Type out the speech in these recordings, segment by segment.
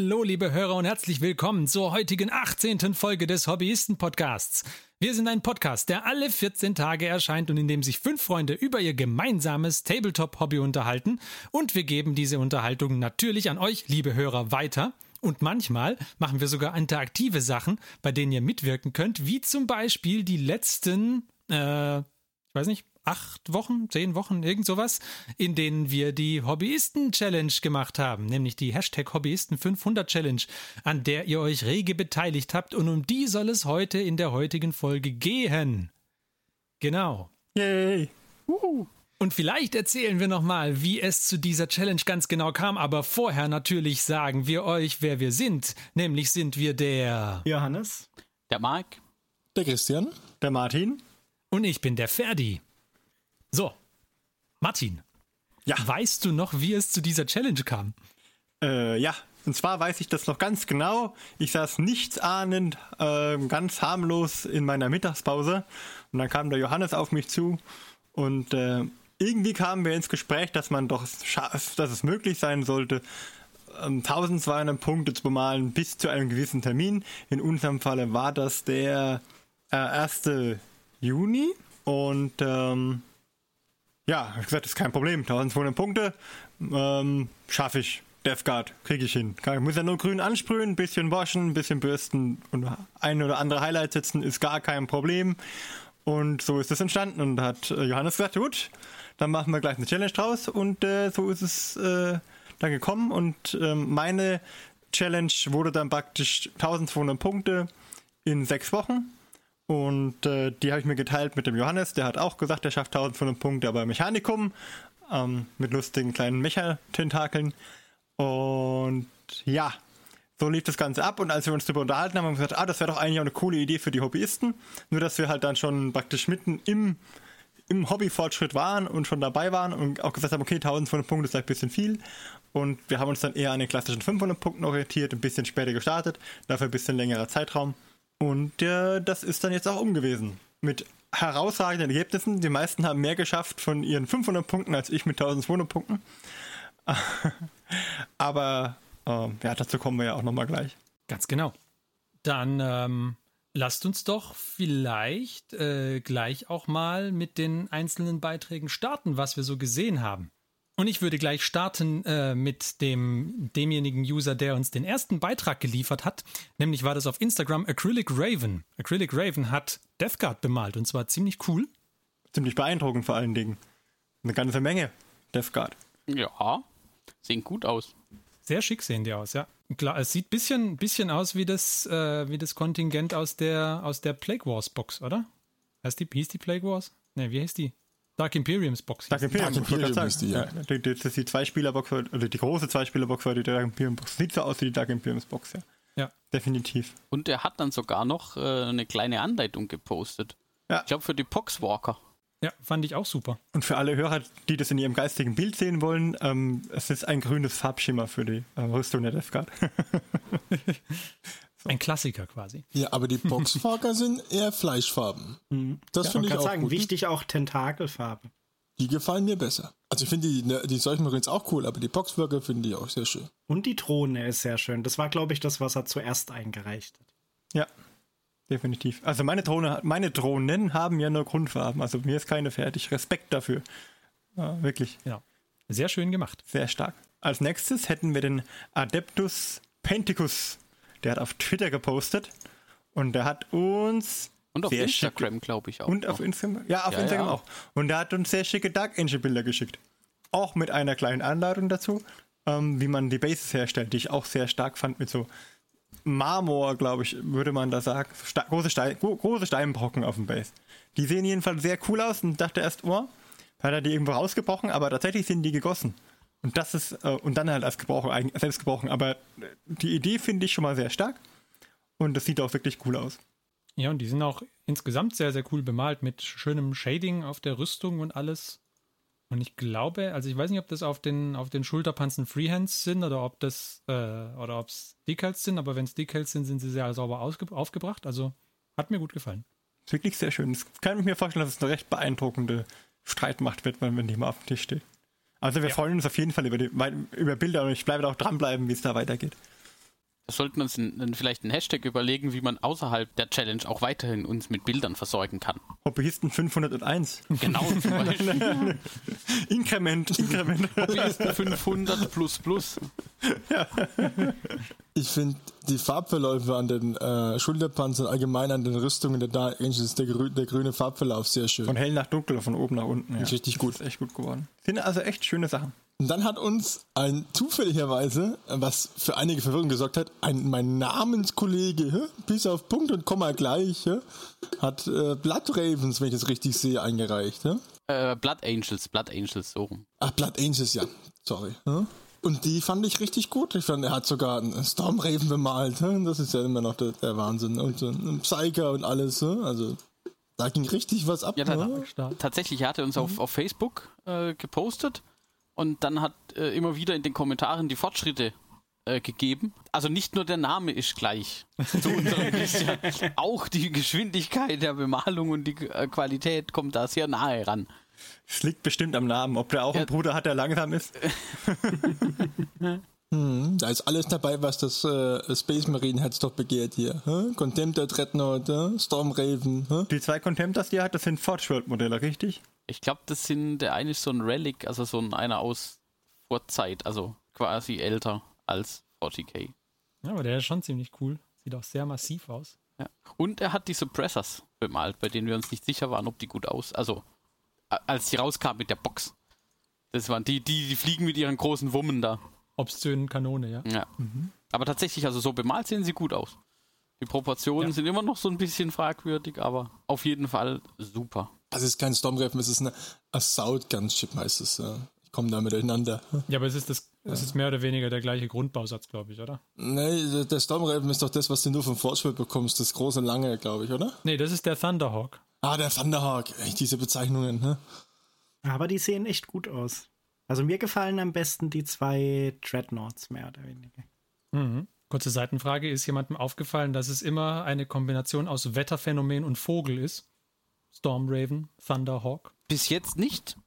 Hallo, liebe Hörer und herzlich willkommen zur heutigen 18. Folge des Hobbyisten-Podcasts. Wir sind ein Podcast, der alle 14 Tage erscheint und in dem sich fünf Freunde über ihr gemeinsames Tabletop-Hobby unterhalten. Und wir geben diese Unterhaltung natürlich an euch, liebe Hörer, weiter. Und manchmal machen wir sogar interaktive Sachen, bei denen ihr mitwirken könnt, wie zum Beispiel die letzten, äh, ich weiß nicht, acht Wochen, zehn Wochen, irgend sowas, in denen wir die Hobbyisten-Challenge gemacht haben, nämlich die Hashtag Hobbyisten 500 Challenge, an der ihr euch rege beteiligt habt und um die soll es heute in der heutigen Folge gehen. Genau. Yay. Uhu. Und vielleicht erzählen wir nochmal, wie es zu dieser Challenge ganz genau kam, aber vorher natürlich sagen wir euch, wer wir sind. Nämlich sind wir der Johannes, der Marc, der Christian, der Martin und ich bin der Ferdi. So, Martin. Ja. Weißt du noch, wie es zu dieser Challenge kam? Äh, ja, und zwar weiß ich das noch ganz genau. Ich saß nichtsahnend, äh, ganz harmlos in meiner Mittagspause. Und dann kam der Johannes auf mich zu. Und äh, irgendwie kamen wir ins Gespräch, dass man doch, dass es möglich sein sollte, 1200 ähm, Punkte zu bemalen bis zu einem gewissen Termin. In unserem Falle war das der äh, 1. Juni. Und ähm, ja, ich gesagt, das ist kein Problem. 1200 Punkte ähm, schaffe ich. Death Guard kriege ich hin. Ich muss ja nur grün ansprühen, ein bisschen waschen, ein bisschen bürsten und ein oder andere Highlight setzen, ist gar kein Problem. Und so ist es entstanden. Und hat äh, Johannes gesagt, gut, dann machen wir gleich eine Challenge draus. Und äh, so ist es äh, dann gekommen. Und ähm, meine Challenge wurde dann praktisch 1200 Punkte in sechs Wochen. Und äh, die habe ich mir geteilt mit dem Johannes. Der hat auch gesagt, er schafft 1500 Punkte, aber Mechanikum ähm, mit lustigen kleinen Mecha-Tentakeln. Und ja, so lief das Ganze ab. Und als wir uns darüber unterhalten haben, haben wir gesagt, ah, das wäre doch eigentlich auch eine coole Idee für die Hobbyisten. Nur, dass wir halt dann schon praktisch mitten im, im Hobbyfortschritt waren und schon dabei waren und auch gesagt haben, okay, 1500 Punkte ist vielleicht ein bisschen viel. Und wir haben uns dann eher an den klassischen 500 Punkten orientiert, ein bisschen später gestartet, dafür ein bisschen längerer Zeitraum. Und äh, das ist dann jetzt auch umgewesen. Mit herausragenden Ergebnissen. Die meisten haben mehr geschafft von ihren 500 Punkten als ich mit 1200 Punkten. Aber äh, ja, dazu kommen wir ja auch nochmal gleich. Ganz genau. Dann ähm, lasst uns doch vielleicht äh, gleich auch mal mit den einzelnen Beiträgen starten, was wir so gesehen haben. Und ich würde gleich starten äh, mit dem demjenigen User, der uns den ersten Beitrag geliefert hat. Nämlich war das auf Instagram Acrylic Raven. Acrylic Raven hat Death Guard bemalt und zwar ziemlich cool. Ziemlich beeindruckend vor allen Dingen. Eine ganze Menge Death Guard. Ja, sehen gut aus. Sehr schick sehen die aus, ja. Klar, es sieht bisschen, bisschen aus wie das, äh, wie das Kontingent aus der, aus der Plague Wars Box, oder? Heißt die, hieß die Plague Wars? Ne, wie heißt die? Dark Imperiums Box. Dark Imperium, Dark Imperium ist die, ja. ja. Das ist die Zweispieler-Box, oder die große Zweispieler-Box war die Dark Imperium Box. Sieht so aus wie die Dark Imperiums Box, ja. Ja. Definitiv. Und er hat dann sogar noch äh, eine kleine Anleitung gepostet. Ja. Ich glaube für die Poxwalker. Ja, fand ich auch super. Und für alle Hörer, die das in ihrem geistigen Bild sehen wollen, ähm, es ist ein grünes Farbschimmer für die äh, Rüstung der Death Guard. Ein Klassiker quasi. Ja, aber die Boxmarker sind eher Fleischfarben. Mhm. Das ja, finde ich auch sagen, gut. wichtig auch Tentakelfarben. Die gefallen mir besser. Also ich finde die, ne, die Seuchenmarines auch cool, aber die Boxworker finde ich auch sehr schön. Und die Drohne ist sehr schön. Das war, glaube ich, das, was er zuerst eingereicht hat. Ja, definitiv. Also meine Drohne, meine Drohnen haben ja nur Grundfarben. Also mir ist keine fertig. Respekt dafür. Ja, wirklich. Ja. Sehr schön gemacht. Sehr stark. Als nächstes hätten wir den Adeptus Penticus der hat auf Twitter gepostet und der hat uns. Und auf Instagram, glaube ich auch. Und auf Instagram? Ja, auf ja, Instagram ja. auch. Und der hat uns sehr schicke Dark Angel Bilder geschickt. Auch mit einer kleinen Anleitung dazu, ähm, wie man die Bases herstellt, die ich auch sehr stark fand mit so Marmor, glaube ich, würde man da sagen. Ste große, Stein große Steinbrocken auf dem Base. Die sehen jedenfalls sehr cool aus und dachte erst, oh, hat er die irgendwo rausgebrochen, aber tatsächlich sind die gegossen. Und das ist, äh, und dann halt als Gebrauch, selbst gebrochen. Aber die Idee finde ich schon mal sehr stark. Und das sieht auch wirklich cool aus. Ja, und die sind auch insgesamt sehr, sehr cool bemalt mit schönem Shading auf der Rüstung und alles. Und ich glaube, also ich weiß nicht, ob das auf den, auf den Schulterpanzen Freehands sind oder ob das, äh, oder ob es Decals sind, aber wenn es Decals sind, sind sie sehr sauber aufgebracht. Also hat mir gut gefallen. Ist wirklich sehr schön. Das kann ich mir vorstellen, dass es eine recht beeindruckende Streitmacht wird, wenn die mal auf dem Tisch steht. Also wir ja. freuen uns auf jeden Fall über, die, über Bilder und ich bleibe auch dranbleiben, wie es da weitergeht. Wir sollten uns ein, vielleicht einen Hashtag überlegen, wie man außerhalb der Challenge auch weiterhin uns mit Bildern versorgen kann. Hobbyisten 501. Genau, zum Beispiel. Inkrement, Inkrement. Hobbyisten 500 plus plus. Ja. Ich finde die Farbverläufe an den äh, Schulterpanzern, allgemein an den Rüstungen der Dark Angels, der, grü der grüne Farbverlauf sehr schön. Von hell nach dunkel, von oben nach unten. Ja. Richtig gut. Das ist echt gut geworden. Sind also echt schöne Sachen. Und dann hat uns ein zufälligerweise, was für einige Verwirrung gesorgt hat, ein mein Namenskollege, bis auf Punkt und Komma gleich, hat äh, Blood Ravens, wenn ich das richtig sehe, eingereicht. Äh, Blood Angels, Blood Angels, so rum. Ach, Blood Angels, ja. Sorry. Und die fand ich richtig gut. Ich fand, er hat sogar einen Stormraven bemalt. Das ist ja immer noch der, der Wahnsinn. Und ein Psyker und alles. Also da ging richtig was ab. Ja, ne? tatsächlich, er hatte uns auf, auf Facebook äh, gepostet und dann hat äh, immer wieder in den Kommentaren die Fortschritte äh, gegeben. Also nicht nur der Name ist gleich zu unserem bisschen, auch die Geschwindigkeit der Bemalung und die äh, Qualität kommt da sehr nahe ran. Es liegt bestimmt am Namen, ob der auch ja. einen Bruder hat, der langsam ist. Hm, da ist alles dabei, was das äh, Space Marine Herz doch begehrt hier. Hä? Contemptor, Dreadnought, äh? Stormraven. Hä? Die zwei Contemptors, die er hat, das sind Forge World Modelle, richtig? Ich glaube, das sind, der eine ist so ein Relic, also so ein, einer aus Vorzeit, also quasi älter als 40k. Ja, aber der ist schon ziemlich cool. Sieht auch sehr massiv aus. Ja. Und er hat die Suppressors bemalt, bei denen wir uns nicht sicher waren, ob die gut aus, also als die rauskam mit der Box. Das waren die, die, die fliegen mit ihren großen Wummen da. Obszönen Kanone, ja. Ja. Mhm. Aber tatsächlich, also so bemalt sehen sie gut aus. Die Proportionen ja. sind immer noch so ein bisschen fragwürdig, aber auf jeden Fall super. Also es ist kein Stormraven, es ist eine Assault Gunship heißt es. Ja. Ich komme da miteinander. Ja, aber es ist das, es ist mehr oder weniger der gleiche Grundbausatz, glaube ich, oder? Nee, der Stormraven ist doch das, was du nur vom Forge bekommst, das große lange, glaube ich, oder? Nee, das ist der Thunderhawk. Ah, der Thunderhawk, echt diese Bezeichnungen, ne? Aber die sehen echt gut aus. Also mir gefallen am besten die zwei Dreadnoughts, mehr oder weniger. Mhm. Kurze Seitenfrage, ist jemandem aufgefallen, dass es immer eine Kombination aus Wetterphänomen und Vogel ist? Stormraven, Thunderhawk? Bis jetzt nicht.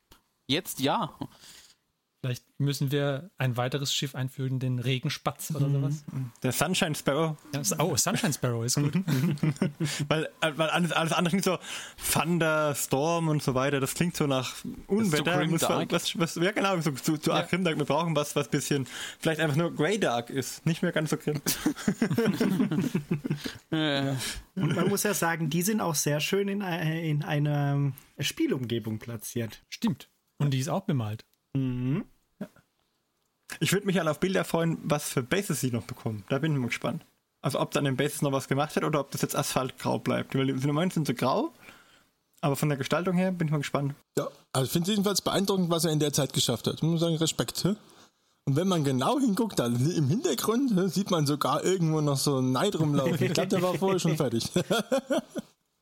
Jetzt ja. Vielleicht müssen wir ein weiteres Schiff einfügen, den Regenspatz oder mhm. sowas. Der Sunshine Sparrow. Ja, oh, Sunshine Sparrow ist gut. weil, weil alles, alles andere klingt so Thunder, Storm und so weiter. Das klingt so nach Unwetter. So was, was, ja, genau, so zu, zu ja. Grimdark. Wir brauchen was, was bisschen vielleicht einfach nur Grey Dark ist. Nicht mehr ganz so grimm. und man muss ja sagen, die sind auch sehr schön in, in einer Spielumgebung platziert. Stimmt. Und die ist auch bemalt. Mhm. Ja. Ich würde mich halt auf Bilder freuen, was für Bases sie noch bekommen. Da bin ich mal gespannt. Also ob da an den Bases noch was gemacht wird oder ob das jetzt Asphaltgrau bleibt. Weil im Moment sind sie grau, aber von der Gestaltung her bin ich mal gespannt. Ja, also ich finde es jedenfalls beeindruckend, was er in der Zeit geschafft hat. Ich muss sagen, Respekt. Hä? Und wenn man genau hinguckt, dann im Hintergrund sieht man sogar irgendwo noch so einen Neid rumlaufen. Ich glaube, der war vorher schon fertig.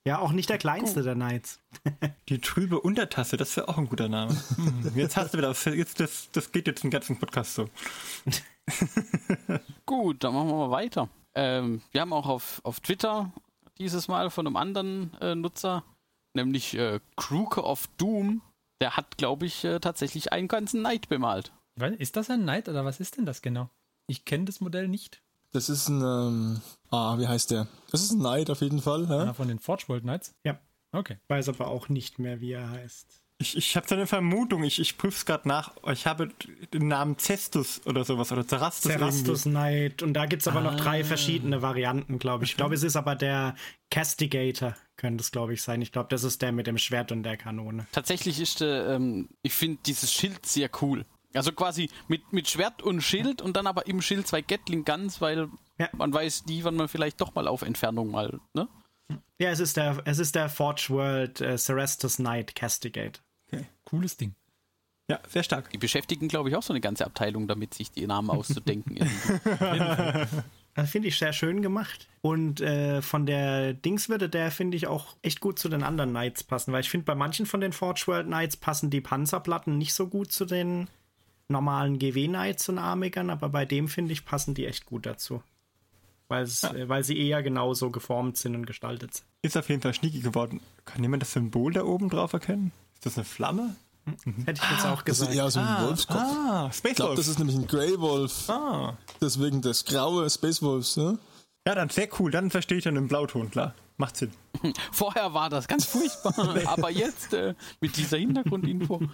Ja, auch nicht der kleinste oh. der Knights. Die trübe Untertasse, das wäre auch ein guter Name. Hm, jetzt hast du wieder, jetzt, das, das geht jetzt den ganzen Podcast so. Gut, dann machen wir mal weiter. Ähm, wir haben auch auf, auf Twitter dieses Mal von einem anderen äh, Nutzer, nämlich äh, Kruke of Doom, der hat, glaube ich, äh, tatsächlich einen ganzen Knight bemalt. Ist das ein Knight oder was ist denn das genau? Ich kenne das Modell nicht. Das ist ein, ähm, ah, wie heißt der? Das ist ein Knight auf jeden Fall. Ja? Einer von den Forge World Knights? Ja. Okay. Weiß aber auch nicht mehr, wie er heißt. Ich, ich habe so eine Vermutung, ich, ich prüfe es gerade nach. Ich habe den Namen Cestus oder sowas oder Cerastus. Cerastus Knight. Und da gibt es aber ah. noch drei verschiedene Varianten, glaube ich. Ich glaube, es ist aber der Castigator, könnte es, glaube ich, sein. Ich glaube, das ist der mit dem Schwert und der Kanone. Tatsächlich ist, äh, ähm, ich finde dieses Schild sehr cool. Also quasi mit, mit Schwert und Schild und dann aber im Schild zwei Gatling Guns, weil ja. man weiß nie, wann man vielleicht doch mal auf Entfernung mal, ne? Ja, es ist der, es ist der Forge World äh, Cerestus Knight Castigate. Okay. Cooles Ding. Ja, sehr stark. Die beschäftigen, glaube ich, auch so eine ganze Abteilung damit, sich die Namen auszudenken. Das finde ich sehr schön gemacht. Und äh, von der Dingswürde, der finde ich auch echt gut zu den anderen Knights passen, weil ich finde, bei manchen von den Forge World Knights passen die Panzerplatten nicht so gut zu den normalen GW-Knights und Armigern, aber bei dem finde ich, passen die echt gut dazu. Ja. Äh, weil sie eher genauso geformt sind und gestaltet sind. Ist auf jeden Fall schnieke geworden. Kann jemand das Symbol da oben drauf erkennen? Ist das eine Flamme? Hätte ich jetzt auch Das gesagt. ist eher so ein Wolfskopf. Ah, Space Ich glaube, das ist nämlich ein Grey Wolf. Ah. Deswegen das graue Space Wolves. Ne? Ja, dann sehr cool. Dann verstehe ich dann den Blauton, klar. Macht Sinn. Vorher war das ganz furchtbar, aber jetzt äh, mit dieser Hintergrundinfo.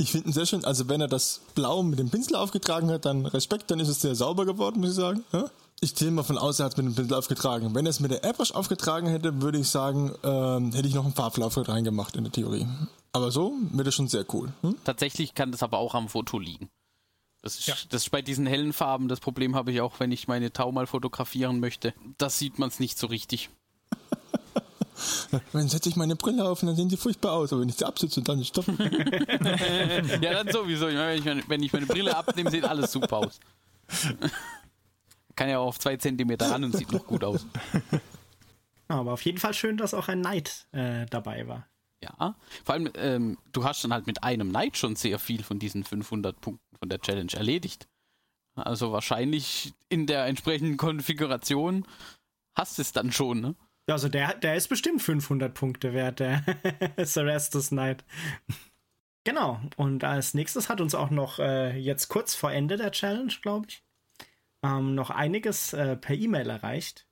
Ich finde ihn sehr schön. Also wenn er das Blau mit dem Pinsel aufgetragen hat, dann Respekt, dann ist es sehr sauber geworden, muss ich sagen. Ja? Ich gehe mal von aus, er hat es mit dem Pinsel aufgetragen. Wenn er es mit der Airbrush aufgetragen hätte, würde ich sagen, ähm, hätte ich noch einen Farblauf reingemacht in der Theorie. Aber so wird er schon sehr cool. Hm? Tatsächlich kann das aber auch am Foto liegen. Das ist, Ja. das ist bei diesen hellen Farben, das Problem habe ich auch, wenn ich meine Tau mal fotografieren möchte. Das sieht man es nicht so richtig. Dann setze ich meine Brille auf und dann sehen sie furchtbar aus. Aber wenn ich sie absitze dann stopp. Ja, dann sowieso. Ich meine, Wenn ich meine, wenn ich meine Brille abnehme, sieht alles super aus. Kann ja auch auf zwei Zentimeter ran und sieht noch gut aus. Aber auf jeden Fall schön, dass auch ein Knight äh, dabei war. Ja, vor allem, ähm, du hast dann halt mit einem Night schon sehr viel von diesen 500 Punkten von der Challenge erledigt. Also wahrscheinlich in der entsprechenden Konfiguration hast du es dann schon, ne? Ja, Also der, der ist bestimmt 500 Punkte wert, der Cerestus Knight. Genau, und als nächstes hat uns auch noch äh, jetzt kurz vor Ende der Challenge, glaube ich, ähm, noch einiges äh, per E-Mail erreicht.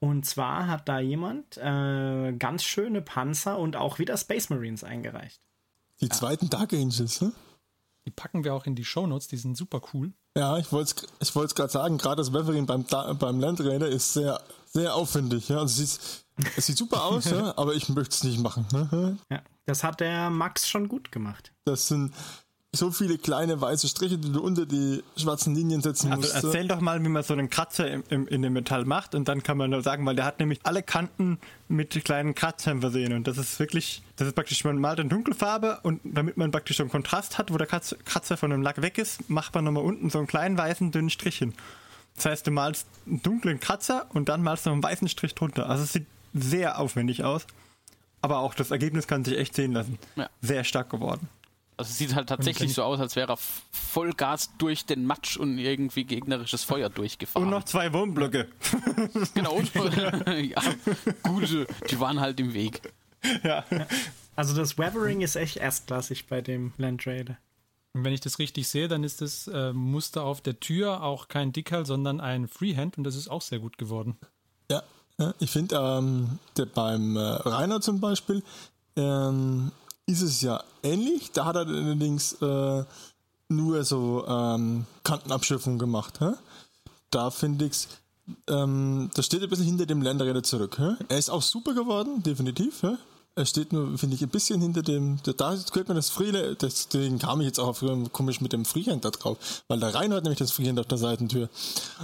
Und zwar hat da jemand äh, ganz schöne Panzer und auch wieder Space Marines eingereicht. Die zweiten Dark Angels. Ne? Die packen wir auch in die Shownotes, die sind super cool. Ja, ich wollte es ich gerade sagen, gerade das Weathering beim, beim Landräder ist sehr, sehr aufwendig. Ja? Also es sieht, es sieht super aus, ja? aber ich möchte es nicht machen. Ne? Ja, das hat der Max schon gut gemacht. Das sind so viele kleine weiße Striche, die du unter die schwarzen Linien setzen Also musst. ja. erzähl doch mal, wie man so einen Kratzer im, im, in dem Metall macht und dann kann man nur sagen, weil der hat nämlich alle Kanten mit kleinen Kratzern versehen und das ist wirklich, das ist praktisch, man malt in Dunkelfarbe und damit man praktisch so einen Kontrast hat, wo der Kratz, Kratzer von dem Lack weg ist, macht man nochmal unten so einen kleinen weißen dünnen Strich hin. Das heißt, du malst einen dunklen Kratzer und dann malst du noch einen weißen Strich drunter. Also es sieht sehr aufwendig aus, aber auch das Ergebnis kann sich echt sehen lassen. Ja. Sehr stark geworden. Also es sieht halt tatsächlich so aus, als wäre er Vollgas durch den Matsch und irgendwie gegnerisches Feuer durchgefahren. Und noch zwei Wohnblöcke. genau. Und, ja, gute, die waren halt im Weg. ja. Also das Weathering ist echt erstklassig bei dem Land Raider. Und wenn ich das richtig sehe, dann ist das äh, Muster auf der Tür auch kein Dickerl, sondern ein Freehand und das ist auch sehr gut geworden. Ja, ich finde, ähm, beim äh, Rainer zum Beispiel ähm, ist es ja ähnlich. Da hat er allerdings äh, nur so ähm, Kantenabschürfung gemacht. Hä? Da finde ich ähm, das steht ein bisschen hinter dem Länderräder zurück. Hä? Er ist auch super geworden, definitiv. Hä? Er steht nur, finde ich, ein bisschen hinter dem. Da, da hört man das Freele, deswegen kam ich jetzt auch früher komisch mit dem Freehand da drauf, weil der Rainer hat nämlich das Freehand auf der Seitentür.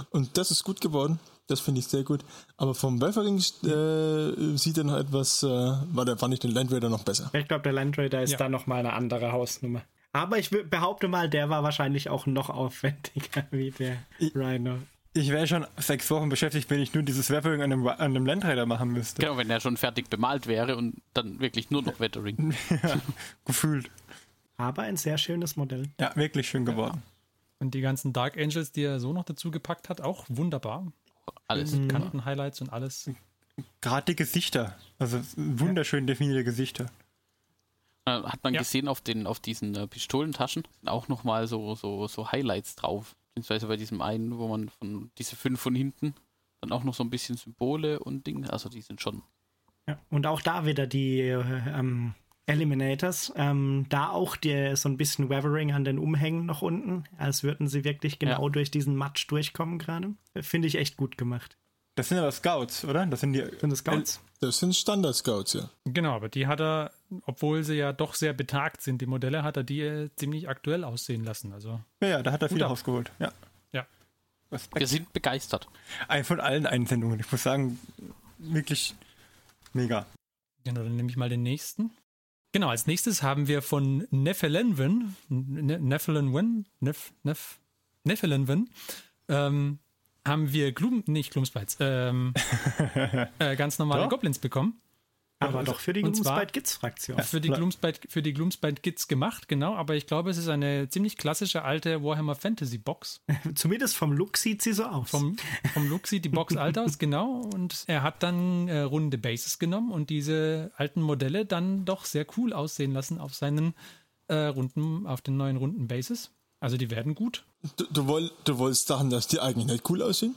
Und das ist gut geworden. Das finde ich sehr gut. Aber vom Weathering äh, sieht er noch etwas, äh, war der, fand ich den Land Raider noch besser. Ich glaube, der Land Raider ist Ja. da nochmal eine andere Hausnummer. Aber ich behaupte mal, der war wahrscheinlich auch noch aufwendiger wie der Rhino. Ich wäre schon sechs Wochen beschäftigt, wenn ich nur dieses Weathering an einem, an einem Landräder machen müsste. Genau, wenn er schon fertig bemalt wäre und dann wirklich nur noch Wettering. Gefühlt. Aber ein sehr schönes Modell. Ja, wirklich schön geworden. Und die ganzen Dark Angels, die er so noch dazu gepackt hat, auch wunderbar. Alles. Mit Kanten-Highlights und alles. Gerade die Gesichter. Also wunderschön definierte Gesichter. Äh, Hat man Ja. gesehen auf den auf diesen äh, Pistolentaschen sind auch nochmal so, so, so Highlights drauf. Beziehungsweise bei diesem einen, wo man von diese fünf von hinten dann auch noch so ein bisschen Symbole und Dinge. Also die sind schon. Ja. Und auch da wieder die äh, ähm, Eliminators. Ähm, da auch die, so ein bisschen Weathering an den Umhängen noch unten, als würden sie wirklich genau Ja. durch diesen Matsch durchkommen gerade. Finde ich echt gut gemacht. Das sind aber Scouts, oder? Das sind die. Sind das Scouts? Das sind Standard-Scouts, ja. Genau, aber die hat er, obwohl sie ja doch sehr betagt sind, die Modelle, hat er die äh, ziemlich aktuell aussehen lassen. Also, Ja, ja, da hat er viel rausgeholt. Ja. ja. Respekt. Wir sind begeistert. Ein von allen Einsendungen. Ich muss sagen, wirklich mega. Genau, dann nehme ich mal den nächsten. Genau, als nächstes haben wir von Nephelenwen, Ne- Nephelenwen, Nef, Nef, Nephelenwen, ähm, haben wir Glum, nicht Glumspleiz, ähm, äh, ganz normale Doch. Goblins bekommen. Aber doch für die Und Fraktion. Für die, Gloomspite, für die Gloomspite Kids gemacht, genau, aber ich glaube, es ist eine ziemlich klassische alte Warhammer Fantasy Box. Zumindest vom Look sieht sie so aus. Vom, vom Look sieht die Box alt aus, genau. Und er hat dann äh, runde Bases genommen und diese alten Modelle dann doch sehr cool aussehen lassen auf seinen äh, runden, auf den neuen runden Bases. Also die werden gut. Du, du, woll, du wolltest sagen, dass die eigentlich nicht cool aussehen?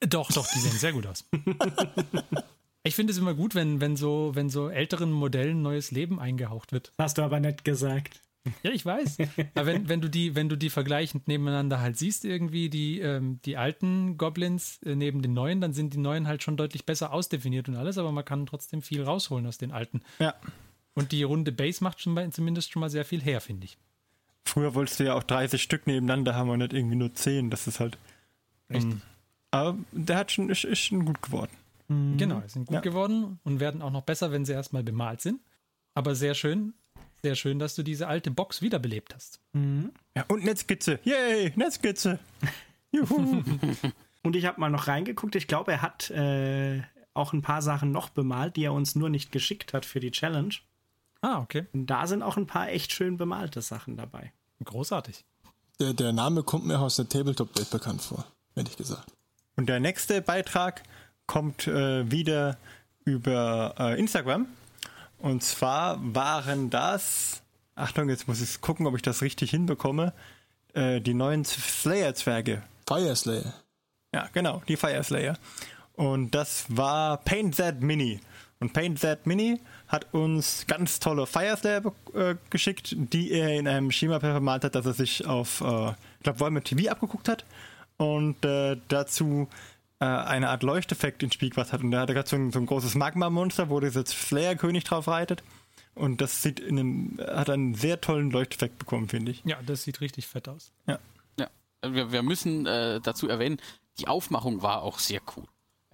Doch, doch, die sehen sehr gut aus. Ich finde es immer gut, wenn, wenn, so, wenn so älteren Modellen neues Leben eingehaucht wird. Hast du aber nicht gesagt. Ja, ich weiß. Aber wenn, wenn, du die, wenn du die vergleichend nebeneinander halt siehst, irgendwie die, ähm, die alten Goblins äh, neben den neuen, dann sind die neuen halt schon deutlich besser ausdefiniert und alles, aber man kann trotzdem viel rausholen aus den alten. Ja. Und die runde Base macht schon mal, zumindest schon mal sehr viel her, finde ich. Früher wolltest du ja auch 30 Stück nebeneinander haben und nicht irgendwie nur 10. Das ist halt. Ähm, aber der hat schon, ist, ist schon gut geworden. Genau, die sind gut Ja. geworden und werden auch noch besser, wenn sie erstmal bemalt sind. Aber sehr schön, sehr schön, dass du diese alte Box wiederbelebt hast. Ja, und Netzskizze. Yay, Netzskizze. Juhu. Und ich habe mal noch reingeguckt. Ich glaube, er hat äh, auch ein paar Sachen noch bemalt, die er uns nur nicht geschickt hat für die Challenge. Ah, okay. Und da sind auch ein paar echt schön bemalte Sachen dabei. Großartig. Der, der Name kommt mir aus der Tabletop-Welt bekannt vor, ehrlich gesagt. Und der nächste Beitrag kommt äh, wieder über äh, Instagram. Und zwar waren das, Achtung, jetzt muss ich gucken, ob ich das richtig hinbekomme, äh, die neuen Slayer-Zwerge. Fire Slayer. Ja, genau, die Fire Slayer. Und das war Paint That Mini. Und Paint That Mini hat uns ganz tolle Fire Slayer äh, geschickt, die er in einem Schema bemalt hat, das er sich auf, äh, ich glaube, Warhammer TV abgeguckt hat. Und äh, dazu äh, eine Art Leuchteffekt ins Spiel gebracht hat. Und da hat er gerade so ein, so ein großes Magma-Monster, wo dieser Slayer-König drauf reitet. Und das sieht in einem, hat einen sehr tollen Leuchteffekt bekommen, finde ich. Ja, das sieht richtig fett aus. Ja. Ja, wir, wir müssen äh, dazu erwähnen, die Aufmachung war auch sehr cool.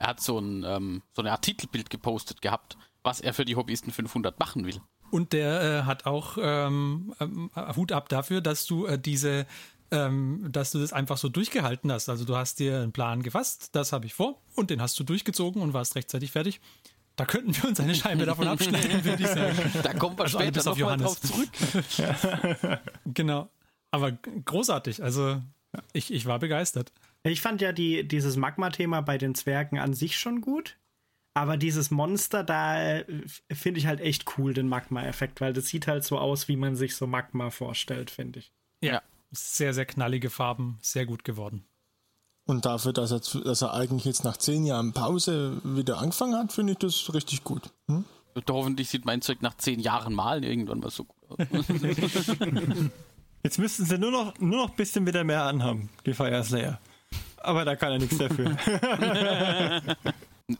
Er hat so ein, ähm, so eine Art Titelbild gepostet gehabt, was er für die Hobbyisten 500 machen will. Und der äh, hat auch ähm, ähm, Hut ab dafür, dass du äh, diese, ähm, dass du das einfach so durchgehalten hast. Also du hast dir einen Plan gefasst, das habe ich vor, und den hast du durchgezogen und warst rechtzeitig fertig. Da könnten wir uns eine Scheibe davon abschneiden, würde ich sagen. Da kommen wir Also später auf Johannes. drauf zurück. Genau. Aber großartig. Also ich, ich war begeistert. Ich fand ja die, dieses Magma-Thema bei den Zwergen an sich schon gut. Aber dieses Monster, da äh, finde ich halt echt cool, den Magma-Effekt, weil das sieht halt so aus, wie man sich so Magma vorstellt, finde ich. Ja. Sehr, sehr knallige Farben, sehr gut geworden. Und dafür, dass er, dass er eigentlich jetzt nach zehn Jahren Pause wieder angefangen hat, finde ich das richtig gut. Hm? Hoffentlich sieht mein Zeug nach zehn Jahren Malen irgendwann mal so gut aus. Jetzt müssten sie nur noch, nur noch ein bisschen wieder mehr anhaben, die Fire Slayer. Aber da kann er nichts dafür.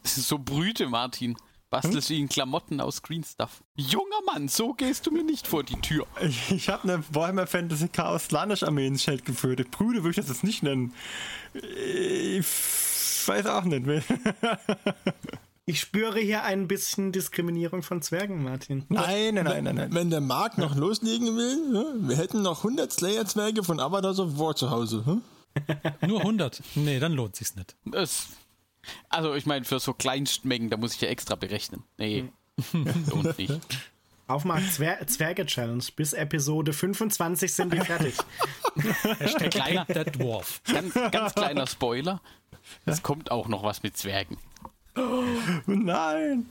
So Brüte, Martin. Bastelst du in Klamotten aus Green Stuff. Junger Mann, so gehst du mir nicht vor die Tür. Ich, ich habe eine Warhammer Fantasy Chaos Slanish Armee ins Schild geführt. Brüde würde ich das jetzt nicht nennen. Ich weiß auch nicht. Ich spüre hier ein bisschen Diskriminierung von Zwergen, Martin. Nein, nein, nein, nein, nein. Wenn der Markt noch loslegen will, ja, wir hätten noch 100 Slayer-Zwerge von Avatar of War zu Hause. Hm? Nur 100. Nee, dann lohnt sich's nicht. Es, also ich meine, für so Kleinstmengen, da muss ich ja extra berechnen. Nee, lohnt nicht. Aufmacht Zwer Zwerge-Challenge. Bis Episode 25 sind die fertig. Hashtag Kleiner- That Dwarf. Ganz, ganz kleiner Spoiler. Es kommt auch noch was mit Zwergen. Nein.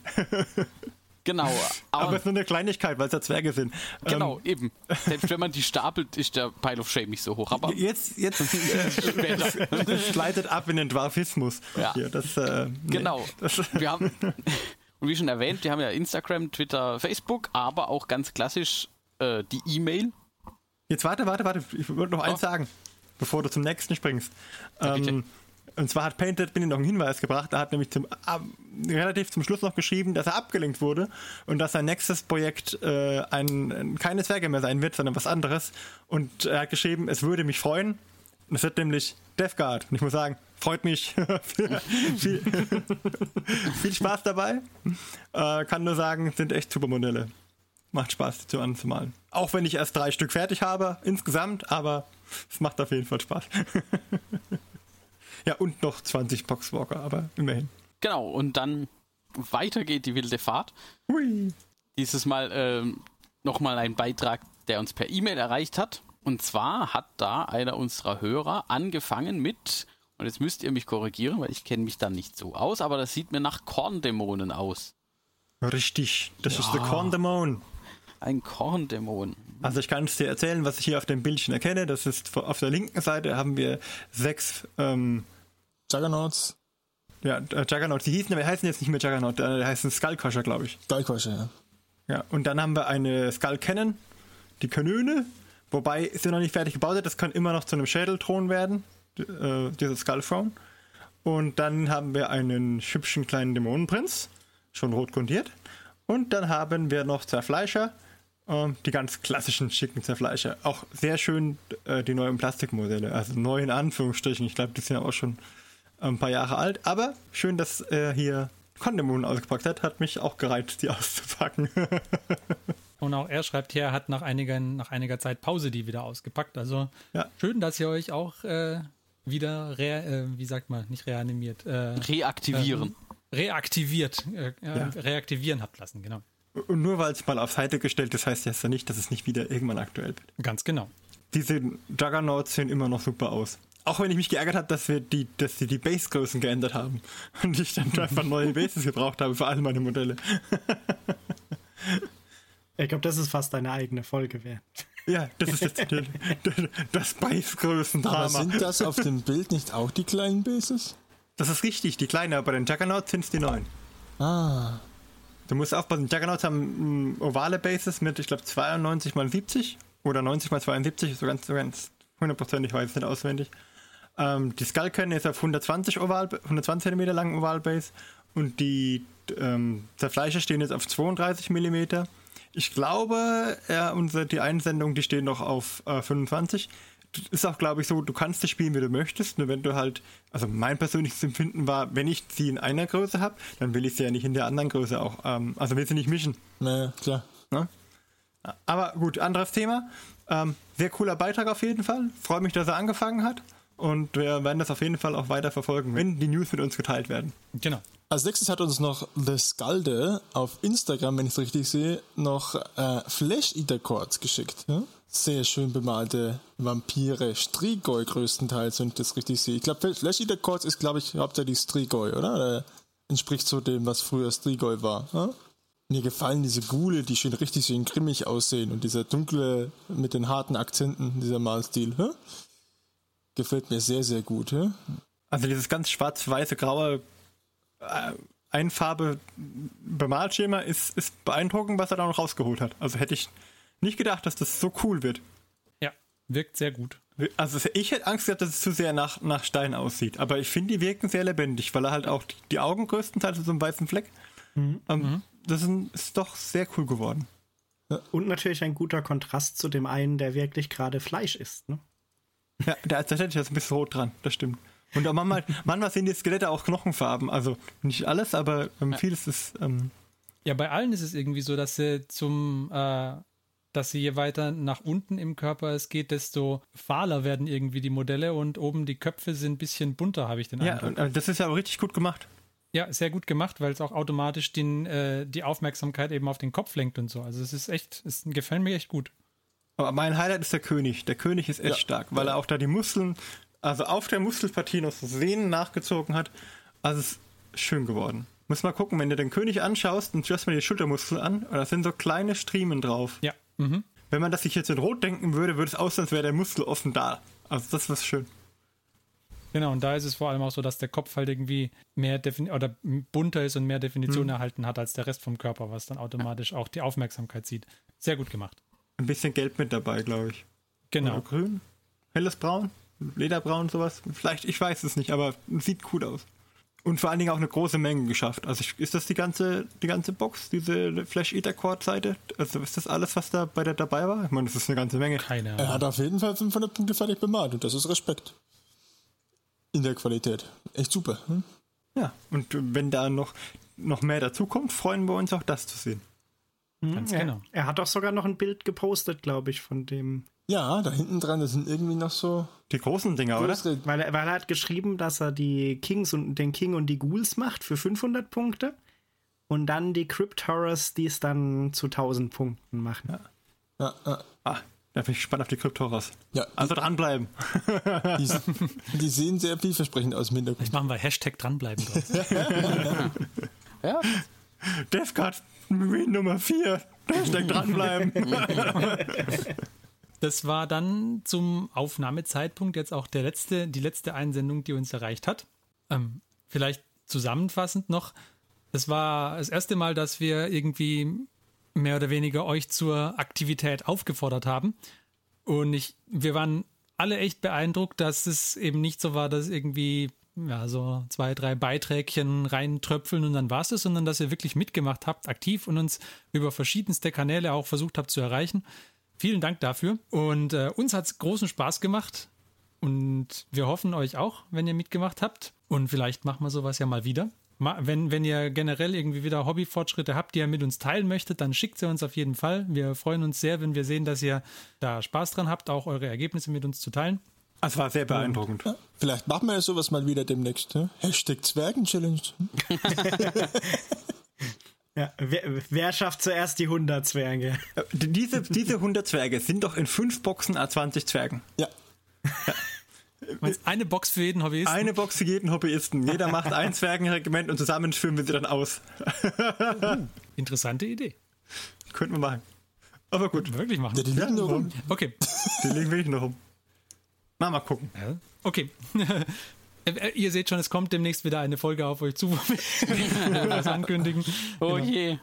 Genau, Aber aber, es ist nur eine Kleinigkeit, weil es ja Zwerge sind. genau, eben. Selbst wenn man die stapelt, ist der Pile of Shame nicht so hoch. Aber Ähm, jetzt, jetzt später. das gleitet ab in den Dwarfismus. Ja. Hier, das, äh, nee. Genau. Das, Wir haben, und wie schon erwähnt, wir haben ja Instagram, Twitter, Facebook, aber auch ganz klassisch äh, die E-Mail. Jetzt warte, warte, warte. Ich wollte noch eins Oh. sagen, bevor du zum nächsten springst. Ja, ähm, und zwar hat Painted Bin noch einen Hinweis gebracht. Er hat nämlich zum, ab, relativ zum Schluss noch geschrieben, dass er abgelenkt wurde und dass sein nächstes Projekt äh, ein, ein, keine Zwerge mehr sein wird, sondern was anderes. Und er hat geschrieben, es würde mich freuen. Es wird nämlich Death Guard. Und ich muss sagen, freut mich. viel, viel Spaß dabei. Äh, kann nur sagen, sind echt super Modelle. Macht Spaß, die zu anzumalen. Auch wenn ich erst drei Stück fertig habe insgesamt, aber es macht auf jeden Fall Spaß. ja, und noch 20 Boxwalker, aber immerhin. Genau, und dann weiter geht die wilde Fahrt. Hui. Dieses Mal ähm, nochmal ein Beitrag, der uns per E-Mail erreicht hat. Und zwar hat da einer unserer Hörer angefangen mit, und jetzt müsst ihr mich korrigieren, weil ich kenne mich da nicht so aus, aber das sieht mir nach Korndämonen aus. Richtig, das ja. ist der Korndämon. Ein Korndämon. Also ich kann es dir erzählen, was ich hier auf dem Bildchen erkenne. Das ist auf der linken Seite haben wir sechs ähm, Juggernauts. Ja, äh, Juggernauts. Die hießen, aber heißen jetzt nicht mehr Juggernaut. Äh, die heißen Skullcrusher, glaube ich. Skullcrusher, ja. Ja, und dann haben wir eine Skull Cannon, die Kanone, wobei sie noch nicht fertig gebaut ist. Das kann immer noch zu einem Schädelthron werden, äh, dieser Skull Throne. Und dann haben wir einen hübschen kleinen Dämonenprinz, schon rot grundiert. Und dann haben wir noch Zerfleischer, äh, die ganz klassischen schicken Zerfleischer. Auch sehr schön äh, die neuen Plastikmodelle, also neu in Anführungsstrichen. Ich glaube, die sind ja auch schon ein paar Jahre alt. Aber schön, dass er hier Kondemonen ausgepackt hat, hat mich auch gereizt, die auszupacken. Und auch er schreibt hier, er hat nach, einigen, nach einiger Zeit Pause die wieder ausgepackt. Also ja. schön, dass ihr euch auch äh, wieder, re, äh, wie sagt man, nicht reanimiert. Äh, reaktivieren. Ähm, reaktiviert. Äh, ja. Reaktivieren habt lassen, genau. Und nur weil es mal auf Seite gestellt ist, heißt das ja nicht, dass es nicht wieder irgendwann aktuell wird. Ganz genau. Diese Juggernauts sehen immer noch super aus. Auch wenn ich mich geärgert habe, dass wir die, dass sie die Basegrößen geändert haben und ich dann einfach neue Bases gebraucht habe für alle meine Modelle. ich glaube, das ist fast eine eigene Folge wert. Ja, das ist das, das Basegrößen-Drama. Aber sind das auf dem Bild nicht auch die kleinen Bases? Das ist richtig, die kleinen, aber bei den Juggernauts sind es die neuen. Ah. Du musst aufpassen, Juggernauts haben ovale Bases mit, ich glaube, 92 mal 70 oder 90 mal 72, so ganz, so ganz hundertprozentig weiß ich nicht auswendig. Ähm, die Skullcannon ist auf 120 Oval, 120 cm langen Ovalbase und die ähm, Zerfleischer stehen jetzt auf 32 mm. Ich glaube, ja, unsere, die Einsendung, die stehen noch auf äh, 25. Ist auch, glaube ich, so, du kannst das spielen, wie du möchtest. Nur wenn du halt, also mein persönliches Empfinden war, wenn ich sie in einer Größe habe, dann will ich sie ja nicht in der anderen Größe auch, ähm, also will sie nicht mischen. Naja, klar. Ne? Aber gut, anderes Thema. Ähm, sehr cooler Beitrag auf jeden Fall. Freue mich, dass er angefangen hat. Und wir werden das auf jeden Fall auch weiter verfolgen, wenn die News mit uns geteilt werden. Genau. Als nächstes hat uns noch The Skalde auf Instagram, wenn ich es richtig sehe, noch äh, Flash Eater Chords geschickt. Ja? Sehr schön bemalte Vampire, Strigoi größtenteils, wenn ich das richtig sehe. Ich glaube, Flash Eater Chords ist, glaube ich, hauptsächlich Strigoi, oder? oder? Entspricht so dem, was früher Strigoi war. Ja? Mir gefallen diese Gule, die schön richtig schön grimmig aussehen und dieser dunkle mit den harten Akzenten, dieser Malstil. Ja? gefällt mir sehr, sehr gut. Ja? Also dieses ganz schwarz-weiße, graue äh, Einfarbe Bemalschema ist, ist beeindruckend, was er da noch rausgeholt hat. Also hätte ich nicht gedacht, dass das so cool wird. Ja, wirkt sehr gut. Also ich hätte Angst gehabt, dass es zu sehr nach, nach Stein aussieht. Aber ich finde, die wirken sehr lebendig, weil er halt auch die, die Augen größtenteils so einen weißen Fleck. Mhm. Ähm, mhm. Das ist, ist, doch sehr cool geworden. Und natürlich ein guter Kontrast zu dem einen, der wirklich gerade Fleisch isst. Ne? Ja, da ist tatsächlich jetzt ein bisschen rot dran, das stimmt. Und auch manchmal, manchmal sind die Skelette auch Knochenfarben. Also nicht alles, aber ähm, vieles ist. Ähm ja, bei allen ist es irgendwie so, dass sie zum, äh, dass sie je weiter nach unten im Körper es geht, desto fahler werden irgendwie die Modelle und oben die Köpfe sind ein bisschen bunter, habe ich den ja, Eindruck. Ja, äh, das ist ja auch richtig gut gemacht. Ja, sehr gut gemacht, weil es auch automatisch den, äh, die Aufmerksamkeit eben auf den Kopf lenkt und so. Also es ist echt, es gefällt mir echt gut. Aber mein Highlight ist der König. Der König ist echt ja. stark, weil er auch da die Muskeln, also auf der Muskelpartie noch so Sehnen nachgezogen hat. Also es ist schön geworden. Muss mal gucken, wenn du den König anschaust und schaust mal die Schultermuskel an, da sind so kleine Striemen drauf. Ja. Mhm. Wenn man das sich jetzt in Rot denken würde, würde es aussehen, als wäre der Muskel offen da. Also das ist schön. Genau, und da ist es vor allem auch so, dass der Kopf halt irgendwie mehr Defin oder bunter ist und mehr Definition mhm. erhalten hat als der Rest vom Körper, was dann automatisch auch die Aufmerksamkeit zieht. Sehr gut gemacht ein bisschen Gelb mit dabei, glaube ich. Genau. Oder grün? Helles Braun? Lederbraun, sowas? Vielleicht, ich weiß es nicht, aber sieht gut aus. Und vor allen Dingen auch eine große Menge geschafft. Also ist das die ganze, die ganze Box, diese Flash Eater Cord Seite? Also ist das alles, was da bei der dabei war? Ich meine, das ist eine ganze Menge. Keine Ahnung. Er hat auf jeden Fall 500 Punkte fertig bemalt und das ist Respekt. In der Qualität. Echt super. Hm? Ja, und wenn da noch, noch mehr dazukommt, freuen wir uns auch das zu sehen. Mhm, Ganz genau. Er, er, hat doch sogar noch ein Bild gepostet, glaube ich, von dem. Ja, da hinten dran, das sind irgendwie noch so. Die großen Dinger, oder? Weil er, weil er hat geschrieben, dass er die Kings und den King und die Ghouls macht für 500 Punkte. und dann die Crypt Horrors, die es dann zu 1000 Punkten machen. Ja, ja. Ah, da bin ich gespannt auf die Kryptoras. Ja, Also dranbleiben. die, die sehen sehr vielversprechend aus im Hintergrund. Vielleicht machen wir Hashtag dranbleiben draus. Ja, Death Guard Marine Nummer 4. Hashtag dranbleiben. Das war dann zum Aufnahmezeitpunkt jetzt auch der letzte, die letzte Einsendung, die uns erreicht hat. Ähm, vielleicht zusammenfassend noch. Das war das erste Mal, dass wir irgendwie mehr oder weniger euch zur Aktivität aufgefordert haben. Und ich, wir waren alle echt beeindruckt, dass es eben nicht so war, dass irgendwie ja, so zwei, drei Beiträgchen reintröpfeln und dann war es das, sondern dass ihr wirklich mitgemacht habt, aktiv und uns über verschiedenste Kanäle auch versucht habt zu erreichen. Vielen Dank dafür. Und äh, uns hat es großen Spaß gemacht. Und wir hoffen euch auch, wenn ihr mitgemacht habt. Und vielleicht machen wir sowas ja mal wieder. Wenn, wenn ihr generell irgendwie wieder Hobbyfortschritte habt, die ihr mit uns teilen möchtet, dann schickt sie uns auf jeden Fall. Wir freuen uns sehr, wenn wir sehen, dass ihr da Spaß dran habt, auch eure Ergebnisse mit uns zu teilen. Das war sehr beeindruckend. Ja, vielleicht machen wir ja sowas mal wieder demnächst. Ne? Hashtag Zwergen-Challenge. Ja, wer, wer schafft zuerst die 100 Zwerge? Äh, Diese, diese 100 Zwerge sind doch in fünf Boxen A20 Zwergen. Ja, Meinst, Eine Box für jeden Hobbyisten. Eine Box für jeden Hobbyisten. Jeder macht ein Zwergenregiment und zusammen führen wir sie dann aus. Interessante Idee. Könnten wir machen. Aber gut, Wirklich machen. ja die liegen nur rum. Okay. die legen wirklich noch rum. Na, mal gucken. Okay. Äh, Ihr seht schon, es kommt demnächst wieder eine Folge auf euch zu, wo wir was ankündigen. oh Genau. je.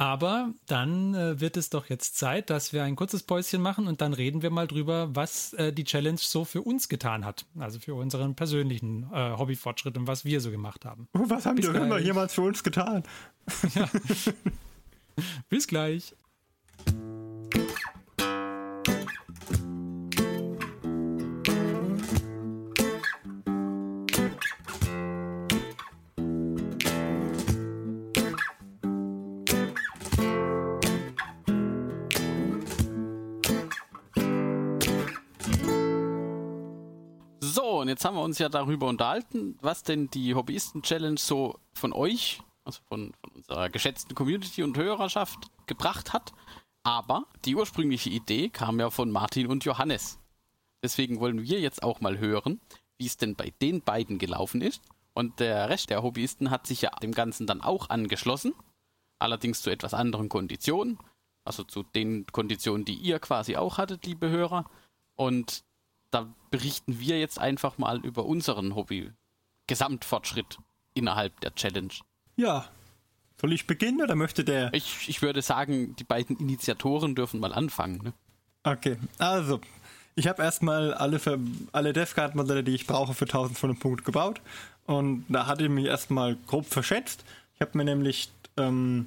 Aber dann äh, wird es doch jetzt Zeit, dass wir ein kurzes Päuschen machen und dann reden wir mal drüber, was äh, die Challenge so für uns getan hat. Also für unseren persönlichen äh, Hobbyfortschritt und was wir so gemacht haben. Oh, was haben die Bis immer gleich. jemals für uns getan? Bis gleich. Jetzt haben wir uns ja darüber unterhalten, was denn die Hobbyisten-Challenge so von euch, also von, von unserer geschätzten Community und Hörerschaft gebracht hat. Aber die ursprüngliche Idee kam ja von Martin und Johannes. Deswegen wollen wir jetzt auch mal hören, wie es denn bei den beiden gelaufen ist. Und der Rest der Hobbyisten hat sich ja dem Ganzen dann auch angeschlossen. Allerdings zu etwas anderen Konditionen. Also zu den Konditionen, die ihr quasi auch hattet, liebe Hörer. Und da berichten wir jetzt einfach mal über unseren Hobby-Gesamtfortschritt innerhalb der Challenge. Ja. Soll ich beginnen oder möchte der? Ich, ich würde sagen, die beiden Initiatoren dürfen mal anfangen. Ne? Okay, also, ich habe erstmal alle, für, alle DevGuard-Modelle, die ich brauche, für 1500 Punkte gebaut. Und da hatte ich mich erstmal grob verschätzt. Ich habe mir nämlich ähm,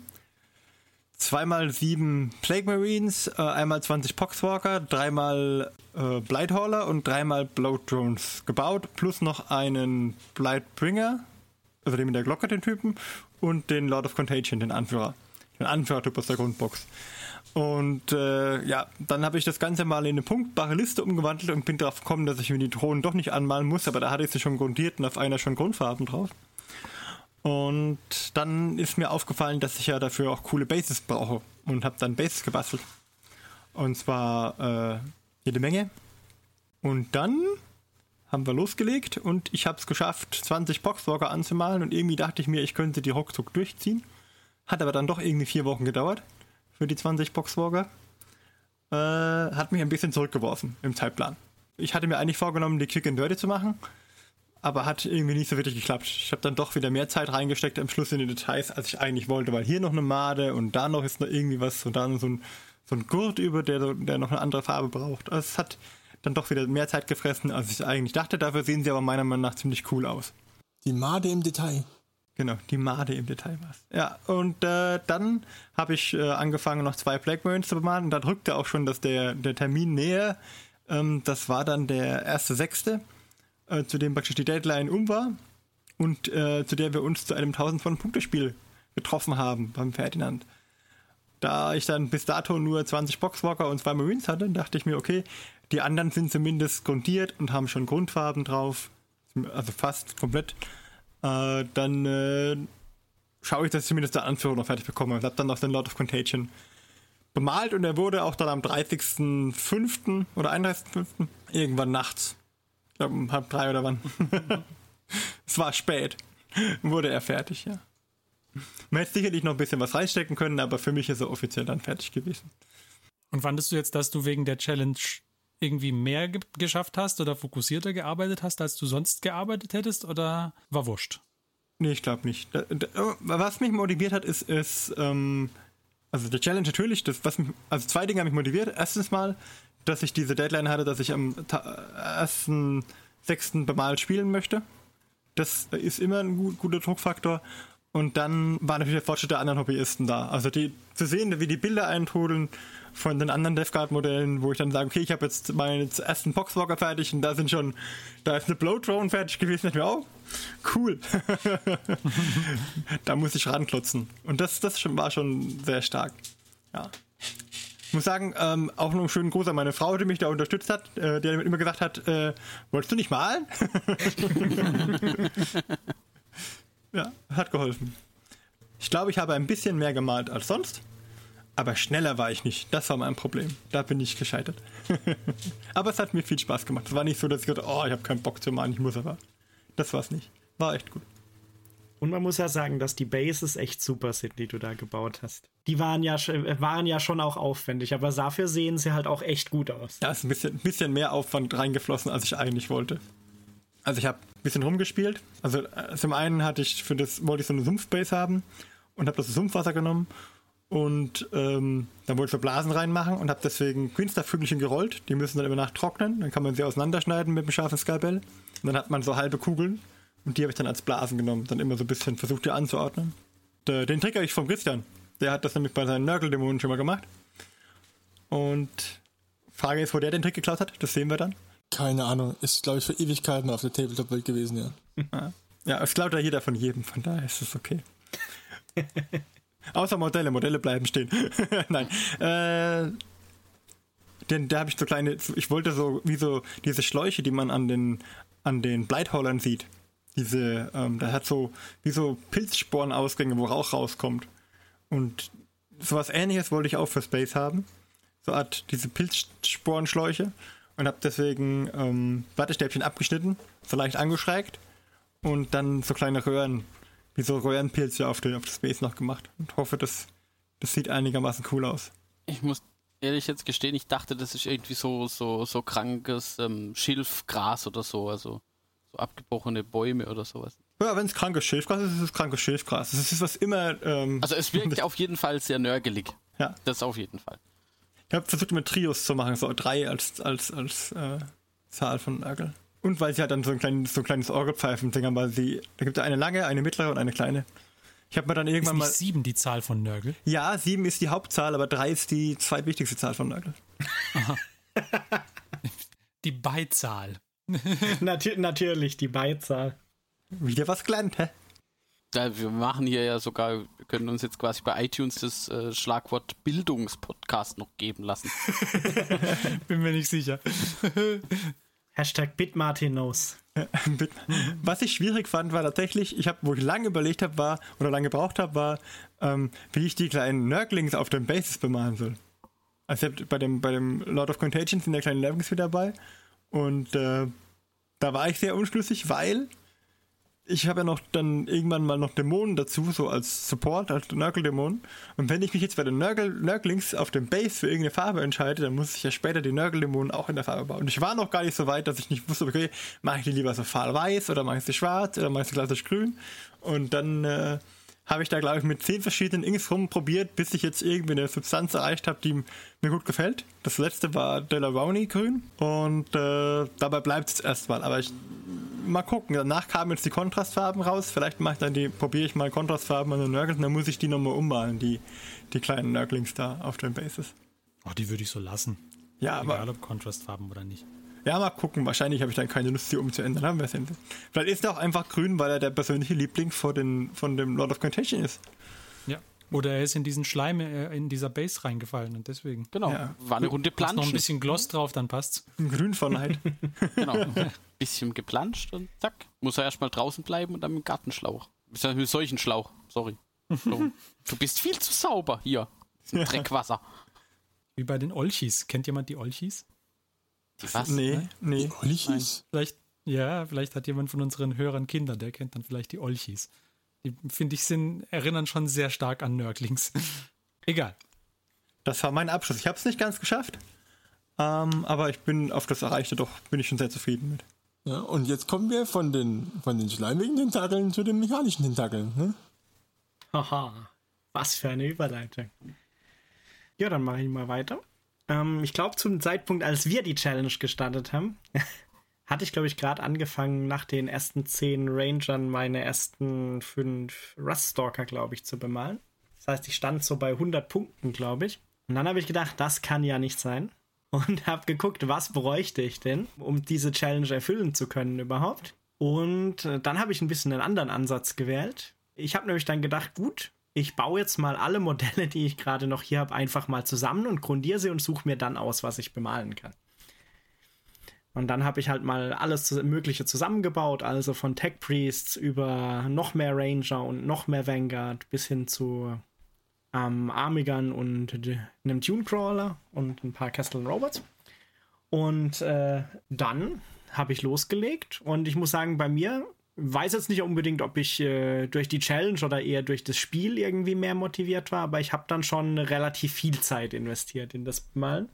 zweimal sieben Plague Marines, äh, einmal 20 Poxwalker, dreimal äh, Blighthaller und dreimal Bloat Drones gebaut, plus noch einen Blightbringer, also den mit der Glocke, den Typen, und den Lord of Contagion, den Anführer. Den Anführertyp aus der Grundbox. Und äh, ja, dann habe ich das Ganze mal in eine punktbare Liste umgewandelt und bin darauf gekommen, dass ich mir die Drohnen doch nicht anmalen muss, aber da hatte ich sie schon grundiert und auf einer schon Grundfarben drauf. Und dann ist mir aufgefallen, dass ich ja dafür auch coole Bases brauche und habe dann Bases gebastelt. Und zwar äh, jede Menge. Und dann haben wir losgelegt und ich habe es geschafft, 20 Boxwalker anzumalen und irgendwie dachte ich mir, ich könnte die ruckzuck durchziehen. Hat aber dann doch irgendwie vier Wochen gedauert für die 20 Boxwalker. Äh, hat mich ein bisschen zurückgeworfen im Zeitplan. Ich hatte mir eigentlich vorgenommen, die Quick and Dirty zu machen, aber hat irgendwie nicht so wirklich geklappt. Ich habe dann doch wieder mehr Zeit reingesteckt am Schluss in die Details, als ich eigentlich wollte, weil hier noch eine Made und da noch ist noch irgendwie was und dann so ein, so ein Gurt über, der, der noch eine andere Farbe braucht. Also es hat dann doch wieder mehr Zeit gefressen, als ich eigentlich dachte. Dafür sehen sie aber meiner Meinung nach ziemlich cool aus. Die Made im Detail. Genau, die Made im Detail war Ja, und äh, dann habe ich äh, angefangen, noch zwei Black Marines zu bemalen. Da drückte auch schon, dass der, der Termin näher. Ähm, das war dann der erste Sechste, äh, zu dem praktisch die Deadline um war und äh, zu der wir uns zu einem 1000 von Punktespiel getroffen haben beim Ferdinand. Da ich dann bis dato nur 20 Boxwalker und zwei Marines hatte, dachte ich mir, okay, die anderen sind zumindest grundiert und haben schon Grundfarben drauf, also fast komplett. Äh, dann äh, schaue ich, dass ich zumindest der Anführer noch fertig bekomme. Ich habe dann noch den Lord of Contagion bemalt und er wurde auch dann am 30.05. oder 31.05. irgendwann nachts. Ich glaube um halb drei oder wann. es war spät. Wurde er fertig, ja. Man hätte sicherlich noch ein bisschen was reinstecken können, aber für mich ist er offiziell dann fertig gewesen. Und fandest du jetzt, dass du wegen der Challenge irgendwie mehr ge geschafft hast oder fokussierter gearbeitet hast, als du sonst gearbeitet hättest, oder war wurscht? Nee, ich glaube nicht. Was mich motiviert hat, ist, ist ähm, also der Challenge natürlich, das, was mich, also zwei Dinge haben mich motiviert. Erstens mal, dass ich diese Deadline hatte, dass ich am ersten sechsten bemalt spielen möchte. Das ist immer ein gut, guter Druckfaktor. Und dann war natürlich der Fortschritt der anderen Hobbyisten da. Also die zu sehen, wie die Bilder eintrudeln von den anderen DevGuard-Modellen, wo ich dann sage, okay, ich habe jetzt meinen ersten Boxwalker fertig und da sind schon, da ist eine Blowdrone fertig gewesen. Ich mir, oh, cool. da muss ich ranklotzen. Und das, das war schon sehr stark. Ja. Ich muss sagen, ähm, auch noch einen schönen Gruß an meine Frau, die mich da unterstützt hat, äh, die immer gesagt hat, äh, wolltest du nicht malen? Ja, hat geholfen. Ich glaube, ich habe ein bisschen mehr gemalt als sonst, aber schneller war ich nicht. Das war mein Problem. Da bin ich gescheitert. aber es hat mir viel Spaß gemacht. Es war nicht so, dass ich gedacht oh, ich habe keinen Bock zu malen, ich muss aber. Das war es nicht. War echt gut. Und man muss ja sagen, dass die Bases echt super sind, die du da gebaut hast. Die waren ja, waren ja schon auch aufwendig, aber dafür sehen sie halt auch echt gut aus. Es ist ein bisschen, bisschen mehr Aufwand reingeflossen, als ich eigentlich wollte. Also ich habe ein bisschen rumgespielt. Also äh, zum einen hatte ich für das wollte ich so eine Sumpfbase haben und habe das Sumpfwasser genommen und ähm, dann wollte ich so Blasen reinmachen und habe deswegen Queenster-Vögelchen gerollt. Die müssen dann über Nacht trocknen. Dann kann man sie auseinanderschneiden mit einem scharfen Skalpell. Und dann hat man so halbe Kugeln und die habe ich dann als Blasen genommen. Dann immer so ein bisschen versucht, die anzuordnen. Den Trick habe ich vom Christian. Der hat das nämlich bei seinen Nörgeldämonen schon mal gemacht. Und Frage ist, wo der den Trick geklaut hat. Das sehen wir dann. Keine Ahnung. Ist, glaube ich, für Ewigkeiten auf der Tabletop-Welt gewesen, ja. Ja, es glaubt ja jeder von jedem, von daher ist es okay. Außer Modelle, Modelle bleiben stehen. Nein. Äh, denn da habe ich so kleine, ich wollte so, wie so diese Schläuche, die man an den, an den Bleithaulern sieht. Diese, ähm, da hat so, wie so Pilzsporenausgänge, wo Rauch rauskommt. Und sowas ähnliches wollte ich auch für Space haben. So Art, diese Pilzsporenschläuche und habe deswegen ähm, Wattestäbchen abgeschnitten, so leicht angeschrägt und dann so kleine Röhren, wie so Röhrenpilze auf, den, auf das Base noch gemacht und hoffe, das, das sieht einigermaßen cool aus. Ich muss ehrlich jetzt gestehen, ich dachte, das ist irgendwie so, so, so krankes ähm, Schilfgras oder so, also so abgebrochene Bäume oder sowas. Ja, wenn es krankes Schilfgras ist, ist es krankes Schilfgras. Das ist was immer. Ähm, also es wirkt auf jeden Fall sehr nörgelig. Ja. Das auf jeden Fall. Ich habe versucht, mit Trios zu machen, so drei als, als, als äh, Zahl von Nörgel. Und weil sie halt dann so ein, klein, so ein kleines Orgelpfeifen-Ding haben, weil sie, da gibt es eine lange, eine mittlere und eine kleine. Ich habe mir dann irgendwann ist nicht mal. sieben die Zahl von Nörgel? Ja, sieben ist die Hauptzahl, aber drei ist die zweitwichtigste Zahl von Nörgel. die Beizahl. Natu natürlich, die Beizahl. Wieder was gelernt, hä? Ja, wir machen hier ja sogar, wir können uns jetzt quasi bei iTunes das äh, Schlagwort Bildungspodcast noch geben lassen. Bin mir nicht sicher. Hashtag BitMartinos. Was ich schwierig fand, war tatsächlich, ich habe, wo ich lange überlegt habe, war, oder lange gebraucht habe, war, ähm, wie ich die kleinen Nörglings auf dem Basis bemalen soll. Also bei dem, bei dem Lord of Contagion sind ja kleine Nörglings wieder dabei. Und äh, da war ich sehr unschlüssig, weil ich habe ja noch dann irgendwann mal noch Dämonen dazu, so als Support, als Nörgeldämonen. Und wenn ich mich jetzt bei den Nörgel, Nörglings auf dem Base für irgendeine Farbe entscheide, dann muss ich ja später die Nörgeldämonen auch in der Farbe bauen. Und ich war noch gar nicht so weit, dass ich nicht wusste, okay, mache ich die lieber so fahlweiß oder mache ich sie schwarz oder mache ich sie klassisch grün. Und dann äh, habe ich da, glaube ich, mit zehn verschiedenen Inks rumprobiert, bis ich jetzt irgendwie eine Substanz erreicht habe, die mir gut gefällt. Das letzte war Delaroni grün und äh, dabei bleibt es erstmal. Aber ich mal gucken. Danach kamen jetzt die Kontrastfarben raus. Vielleicht mache ich dann die, probiere ich mal Kontrastfarben an den Nörgeln und dann muss ich die nochmal ummalen, die, die kleinen Nörglings da auf den Bases. Oh, die würde ich so lassen. Ja, Egal, aber. ob Kontrastfarben oder nicht. Ja, mal gucken. Wahrscheinlich habe ich dann keine Lust, sie umzuändern. Haben wir sehen. Vielleicht ist er auch einfach grün, weil er der persönliche Liebling vor den, von dem Lord of Contention ist. Ja. Oder er ist in diesen Schleim äh, in dieser Base reingefallen und deswegen. Genau. Ja. War eine runde Plansche. noch ein bisschen Gloss drauf, dann passt's. Grün von Neid. genau. bisschen geplanscht und zack. Muss er erstmal draußen bleiben und dann mit Gartenschlauch. Mit solchen Schlauch, sorry. So, du bist viel zu sauber hier. Dreckwasser. Wie bei den Olchis. Kennt jemand die Olchis? Die was? Nee, nee. Olchis? Vielleicht, ja, vielleicht hat jemand von unseren Hörern Kinder, der kennt dann vielleicht die Olchis. Die, finde ich, sind, erinnern schon sehr stark an Nörglings. Egal. Das war mein Abschluss. Ich habe es nicht ganz geschafft, ähm, aber ich bin auf das Erreichte doch, bin ich schon sehr zufrieden mit. Ja, und jetzt kommen wir von den, von den schleimigen Tentakeln zu den mechanischen Tentakeln. Ne? Haha, was für eine Überleitung. Ja, dann mache ich mal weiter. Ähm, ich glaube, zum Zeitpunkt, als wir die Challenge gestartet haben, hatte ich, glaube ich, gerade angefangen, nach den ersten zehn Rangern meine ersten fünf Ruststalker, glaube ich, zu bemalen. Das heißt, ich stand so bei 100 Punkten, glaube ich. Und dann habe ich gedacht, das kann ja nicht sein. Und habe geguckt, was bräuchte ich denn, um diese Challenge erfüllen zu können überhaupt. Und äh, dann habe ich ein bisschen einen anderen Ansatz gewählt. Ich habe nämlich dann gedacht, gut, ich baue jetzt mal alle Modelle, die ich gerade noch hier habe, einfach mal zusammen und grundiere sie und suche mir dann aus, was ich bemalen kann. Und dann habe ich halt mal alles Mögliche zusammengebaut, also von Tech Priests über noch mehr Ranger und noch mehr Vanguard bis hin zu ähm, Armigern und einem Tunecrawler und ein paar Castle Robots. Und äh, dann habe ich losgelegt und ich muss sagen, bei mir weiß jetzt nicht unbedingt, ob ich äh, durch die Challenge oder eher durch das Spiel irgendwie mehr motiviert war, aber ich habe dann schon relativ viel Zeit investiert in das Malen.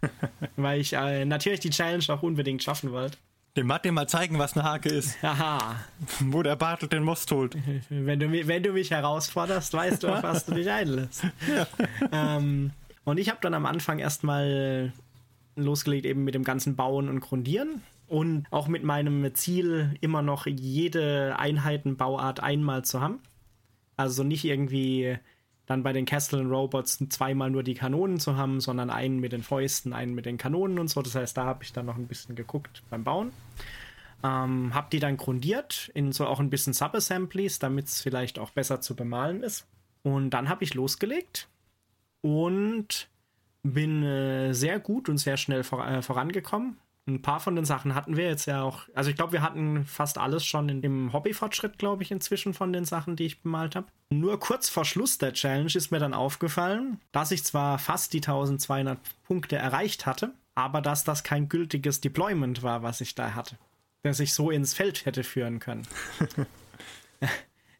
Weil ich äh, natürlich die Challenge auch unbedingt schaffen wollte. Dem Martin mal zeigen, was eine Hake ist. Haha. Wo der Bartel den Most holt. Wenn du, wenn du mich herausforderst, weißt du, auf was du dich einlässt. Ja. Ähm, und ich habe dann am Anfang erstmal losgelegt eben mit dem ganzen Bauen und Grundieren und auch mit meinem Ziel, immer noch jede Einheitenbauart einmal zu haben. Also nicht irgendwie dann bei den Castle Robots zweimal nur die Kanonen zu haben, sondern einen mit den Fäusten, einen mit den Kanonen und so. Das heißt, da habe ich dann noch ein bisschen geguckt beim Bauen. Ähm, hab die dann grundiert in so auch ein bisschen Subassemblies, damit es vielleicht auch besser zu bemalen ist. Und dann habe ich losgelegt und bin äh, sehr gut und sehr schnell vor, äh, vorangekommen. Ein paar von den Sachen hatten wir jetzt ja auch. Also ich glaube, wir hatten fast alles schon in dem Hobbyfortschritt, glaube ich, inzwischen von den Sachen, die ich bemalt habe. Nur kurz vor Schluss der Challenge ist mir dann aufgefallen, dass ich zwar fast die 1200 Punkte erreicht hatte, aber dass das kein gültiges Deployment war, was ich da hatte. Das ich so ins Feld hätte führen können.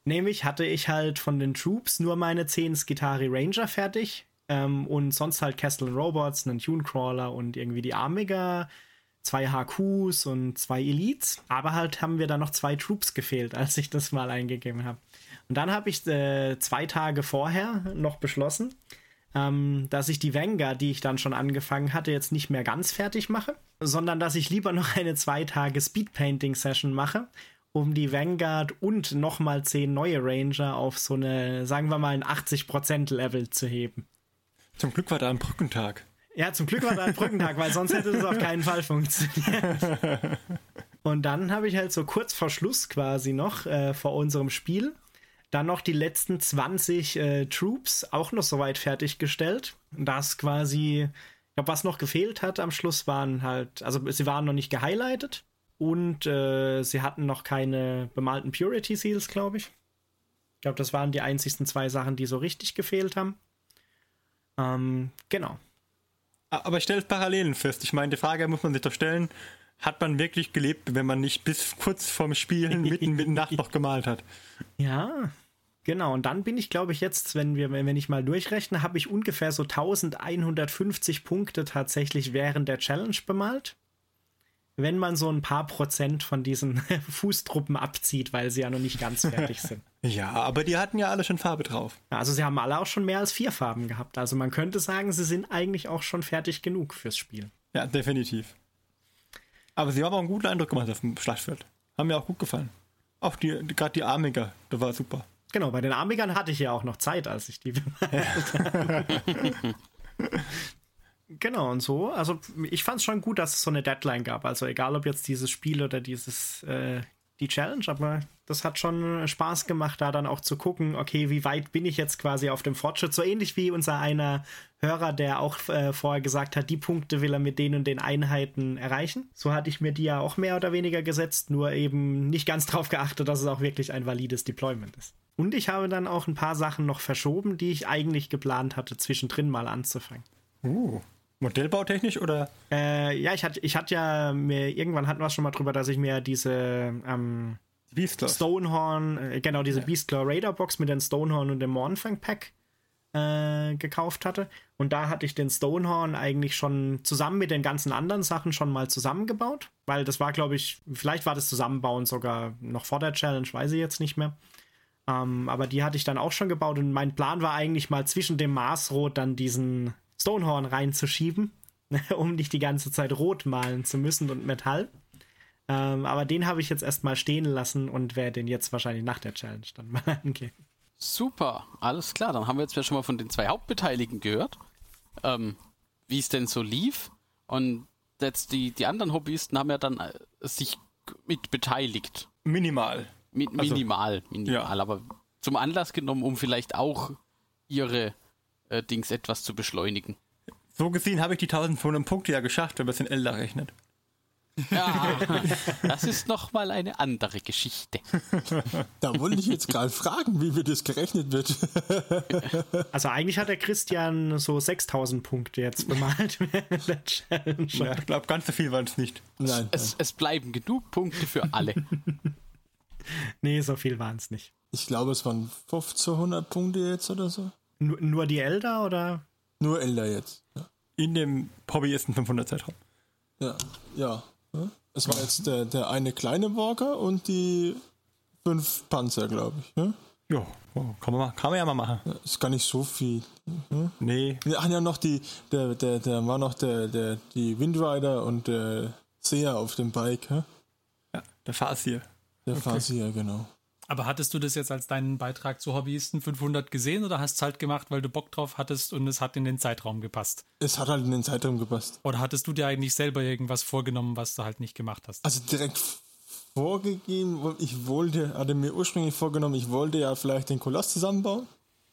Nämlich hatte ich halt von den Troops nur meine 10 Skitari Ranger fertig ähm, und sonst halt Castle Robots, einen Tunecrawler und irgendwie die Armiger zwei HQs und zwei Elites. Aber halt haben wir da noch zwei Troops gefehlt, als ich das mal eingegeben habe. Und dann habe ich äh, zwei Tage vorher noch beschlossen, ähm, dass ich die Vanguard, die ich dann schon angefangen hatte, jetzt nicht mehr ganz fertig mache, sondern dass ich lieber noch eine zwei Tage Speedpainting-Session mache, um die Vanguard und nochmal zehn neue Ranger auf so eine, sagen wir mal, ein 80% Level zu heben. Zum Glück war da ein Brückentag. Ja, zum Glück war da ein Brückentag, weil sonst hätte das auf keinen Fall funktioniert. Und dann habe ich halt so kurz vor Schluss quasi noch äh, vor unserem Spiel dann noch die letzten 20 äh, Troops auch noch soweit fertiggestellt. Das quasi, ich glaube, was noch gefehlt hat am Schluss waren halt, also sie waren noch nicht gehighlightet und äh, sie hatten noch keine bemalten Purity Seals, glaube ich. Ich glaube, das waren die einzigsten zwei Sachen, die so richtig gefehlt haben. Ähm, genau. Aber ich stelle Parallelen fest. Ich meine, die Frage muss man sich doch stellen, hat man wirklich gelebt, wenn man nicht bis kurz vorm Spielen mitten mitten Nacht noch gemalt hat? Ja, genau. Und dann bin ich, glaube ich, jetzt, wenn wir, wenn ich mal durchrechne, habe ich ungefähr so 1150 Punkte tatsächlich während der Challenge bemalt wenn man so ein paar Prozent von diesen Fußtruppen abzieht, weil sie ja noch nicht ganz fertig sind. ja, aber die hatten ja alle schon Farbe drauf. Also sie haben alle auch schon mehr als vier Farben gehabt. Also man könnte sagen, sie sind eigentlich auch schon fertig genug fürs Spiel. Ja, definitiv. Aber sie haben auch einen guten Eindruck gemacht auf dem Schlachtfeld. Haben mir auch gut gefallen. Auch die, gerade die Armiger, das war super. Genau, bei den Armigern hatte ich ja auch noch Zeit, als ich die bemalt habe. Genau, und so. Also ich fand es schon gut, dass es so eine Deadline gab. Also egal ob jetzt dieses Spiel oder dieses äh, die Challenge, aber das hat schon Spaß gemacht, da dann auch zu gucken, okay, wie weit bin ich jetzt quasi auf dem Fortschritt. So ähnlich wie unser einer Hörer, der auch äh, vorher gesagt hat, die Punkte will er mit den und den Einheiten erreichen. So hatte ich mir die ja auch mehr oder weniger gesetzt, nur eben nicht ganz drauf geachtet, dass es auch wirklich ein valides Deployment ist. Und ich habe dann auch ein paar Sachen noch verschoben, die ich eigentlich geplant hatte, zwischendrin mal anzufangen. Uh, modellbautechnisch oder? Äh, ja, ich hatte, ich hatte ja mir, irgendwann hatten wir schon mal drüber, dass ich mir diese ähm. Stonehorn, äh, genau, diese ja. Beastler Raider Box mit den Stonehorn und dem Mornfang Pack äh, gekauft hatte. Und da hatte ich den Stonehorn eigentlich schon zusammen mit den ganzen anderen Sachen schon mal zusammengebaut. Weil das war, glaube ich, vielleicht war das Zusammenbauen sogar noch vor der Challenge, weiß ich jetzt nicht mehr. Ähm, aber die hatte ich dann auch schon gebaut und mein Plan war eigentlich mal zwischen dem Marsrot dann diesen Stonehorn reinzuschieben, um nicht die ganze Zeit rot malen zu müssen und Metall. Ähm, aber den habe ich jetzt erstmal stehen lassen und werde den jetzt wahrscheinlich nach der Challenge dann mal angehen. Super, alles klar. Dann haben wir jetzt ja schon mal von den zwei Hauptbeteiligten gehört, ähm, wie es denn so lief. Und jetzt die, die anderen Hobbyisten haben ja dann äh, sich mit beteiligt. Minimal. Mi also, minimal, minimal, ja. aber zum Anlass genommen, um vielleicht auch ihre äh, Dings etwas zu beschleunigen. So gesehen habe ich die 1500 Punkte ja geschafft, wenn man es in Elder rechnet. Ja, das ist nochmal eine andere Geschichte. Da wollte ich jetzt gerade fragen, wie wird das gerechnet wird. Also eigentlich hat der Christian so 6000 Punkte jetzt bemalt während der Challenge. Ja, ich glaube, ganz so viel waren es nicht. Nein. Es, es, bleiben genug Punkte für alle. Nee, so viel waren es nicht. Ich glaube, es waren 1500 Punkte jetzt oder so. Nur, nur die Elder oder? Nur Elder jetzt. Ja. In dem Hobbyisten 500 Zeitraum. Ja, ja. Es war jetzt der, der eine kleine Walker und die fünf Panzer, glaube ich. Ja, ja kann, man, kann man ja mal machen. Ja, ist gar nicht so viel. Ja? Nee. Ach ja, noch die, der, der, der war noch der, der, die Windrider und der Seher auf dem Bike. Ja, ja der Fasier. Der okay. Fasier, genau. Aber hattest du das jetzt als deinen Beitrag zu Hobbyisten 500 gesehen oder hast es halt gemacht, weil du Bock drauf hattest und es hat in den Zeitraum gepasst? Es hat halt in den Zeitraum gepasst. Oder hattest du dir eigentlich selber irgendwas vorgenommen, was du halt nicht gemacht hast? Also direkt vorgegeben, ich wollte, hatte mir ursprünglich vorgenommen, ich wollte ja vielleicht den Koloss zusammenbauen.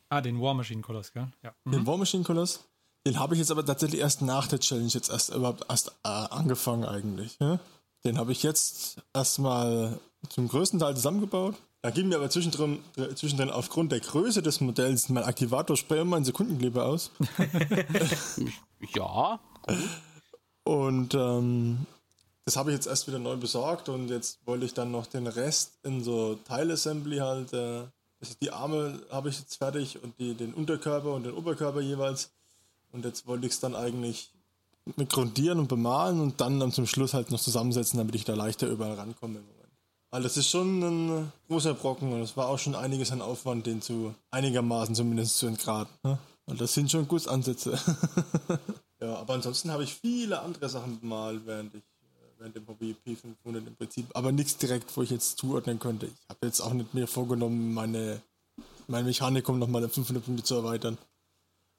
Ah, den War Machine Koloss, gell? Ja. Mhm. Den War Machine Koloss. Den habe ich jetzt aber tatsächlich erst nach der Challenge jetzt erst überhaupt erst äh, angefangen eigentlich. Ja? Den habe ich jetzt erstmal zum größten Teil zusammengebaut. Da ging mir aber zwischendrin, zwischendrin aufgrund der Größe des Modells mein Aktivator-Spray immer in Sekundenkleber aus. ja, gut. Und ähm, das habe ich jetzt erst wieder neu besorgt und jetzt wollte ich dann noch den Rest in so Teilassembly halt. Äh, also die Arme habe ich jetzt fertig und die, den Unterkörper und den Oberkörper jeweils. Und jetzt wollte ich es dann eigentlich mit grundieren und bemalen und dann, dann zum Schluss halt noch zusammensetzen, damit ich da leichter überall rankomme. Weil das ist schon ein großer Brocken und es war auch schon einiges an Aufwand, den zu einigermaßen zumindest zu entgraten. Ne? Und das sind schon Gussansätze. ja, aber ansonsten habe ich viele andere Sachen bemalt, während ich äh, während dem Hobby P500 im Prinzip, aber nichts direkt, wo ich jetzt zuordnen könnte. Ich habe jetzt auch nicht mir vorgenommen, meine mein Mechanikum nochmal auf 500 Punkte zu erweitern.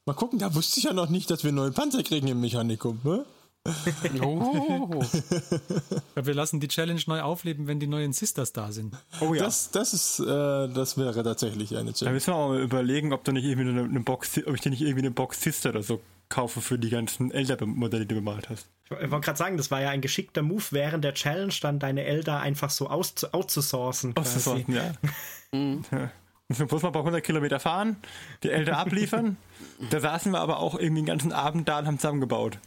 Mal gucken, da wusste ich ja noch nicht, dass wir neue Panzer kriegen im Mechanikum. Ne? Oh. wir lassen die Challenge neu aufleben, wenn die neuen Sisters da sind. Oh ja. Das, das, ist, äh, das wäre tatsächlich eine Challenge. Da müssen wir auch mal überlegen, ob, du nicht irgendwie eine, eine Box, ob ich dir nicht irgendwie eine Box Sister oder so kaufe für die ganzen Elder-Modelle, die du bemalt hast. Ich wollte gerade sagen, das war ja ein geschickter Move während der Challenge, dann deine Elder einfach so aus, outzusourcen. Outzusourcen, ja. mhm. ja. Müssen wir bloß mal ein paar hundert Kilometer fahren, die Elder abliefern. da saßen wir aber auch irgendwie den ganzen Abend da und haben zusammengebaut.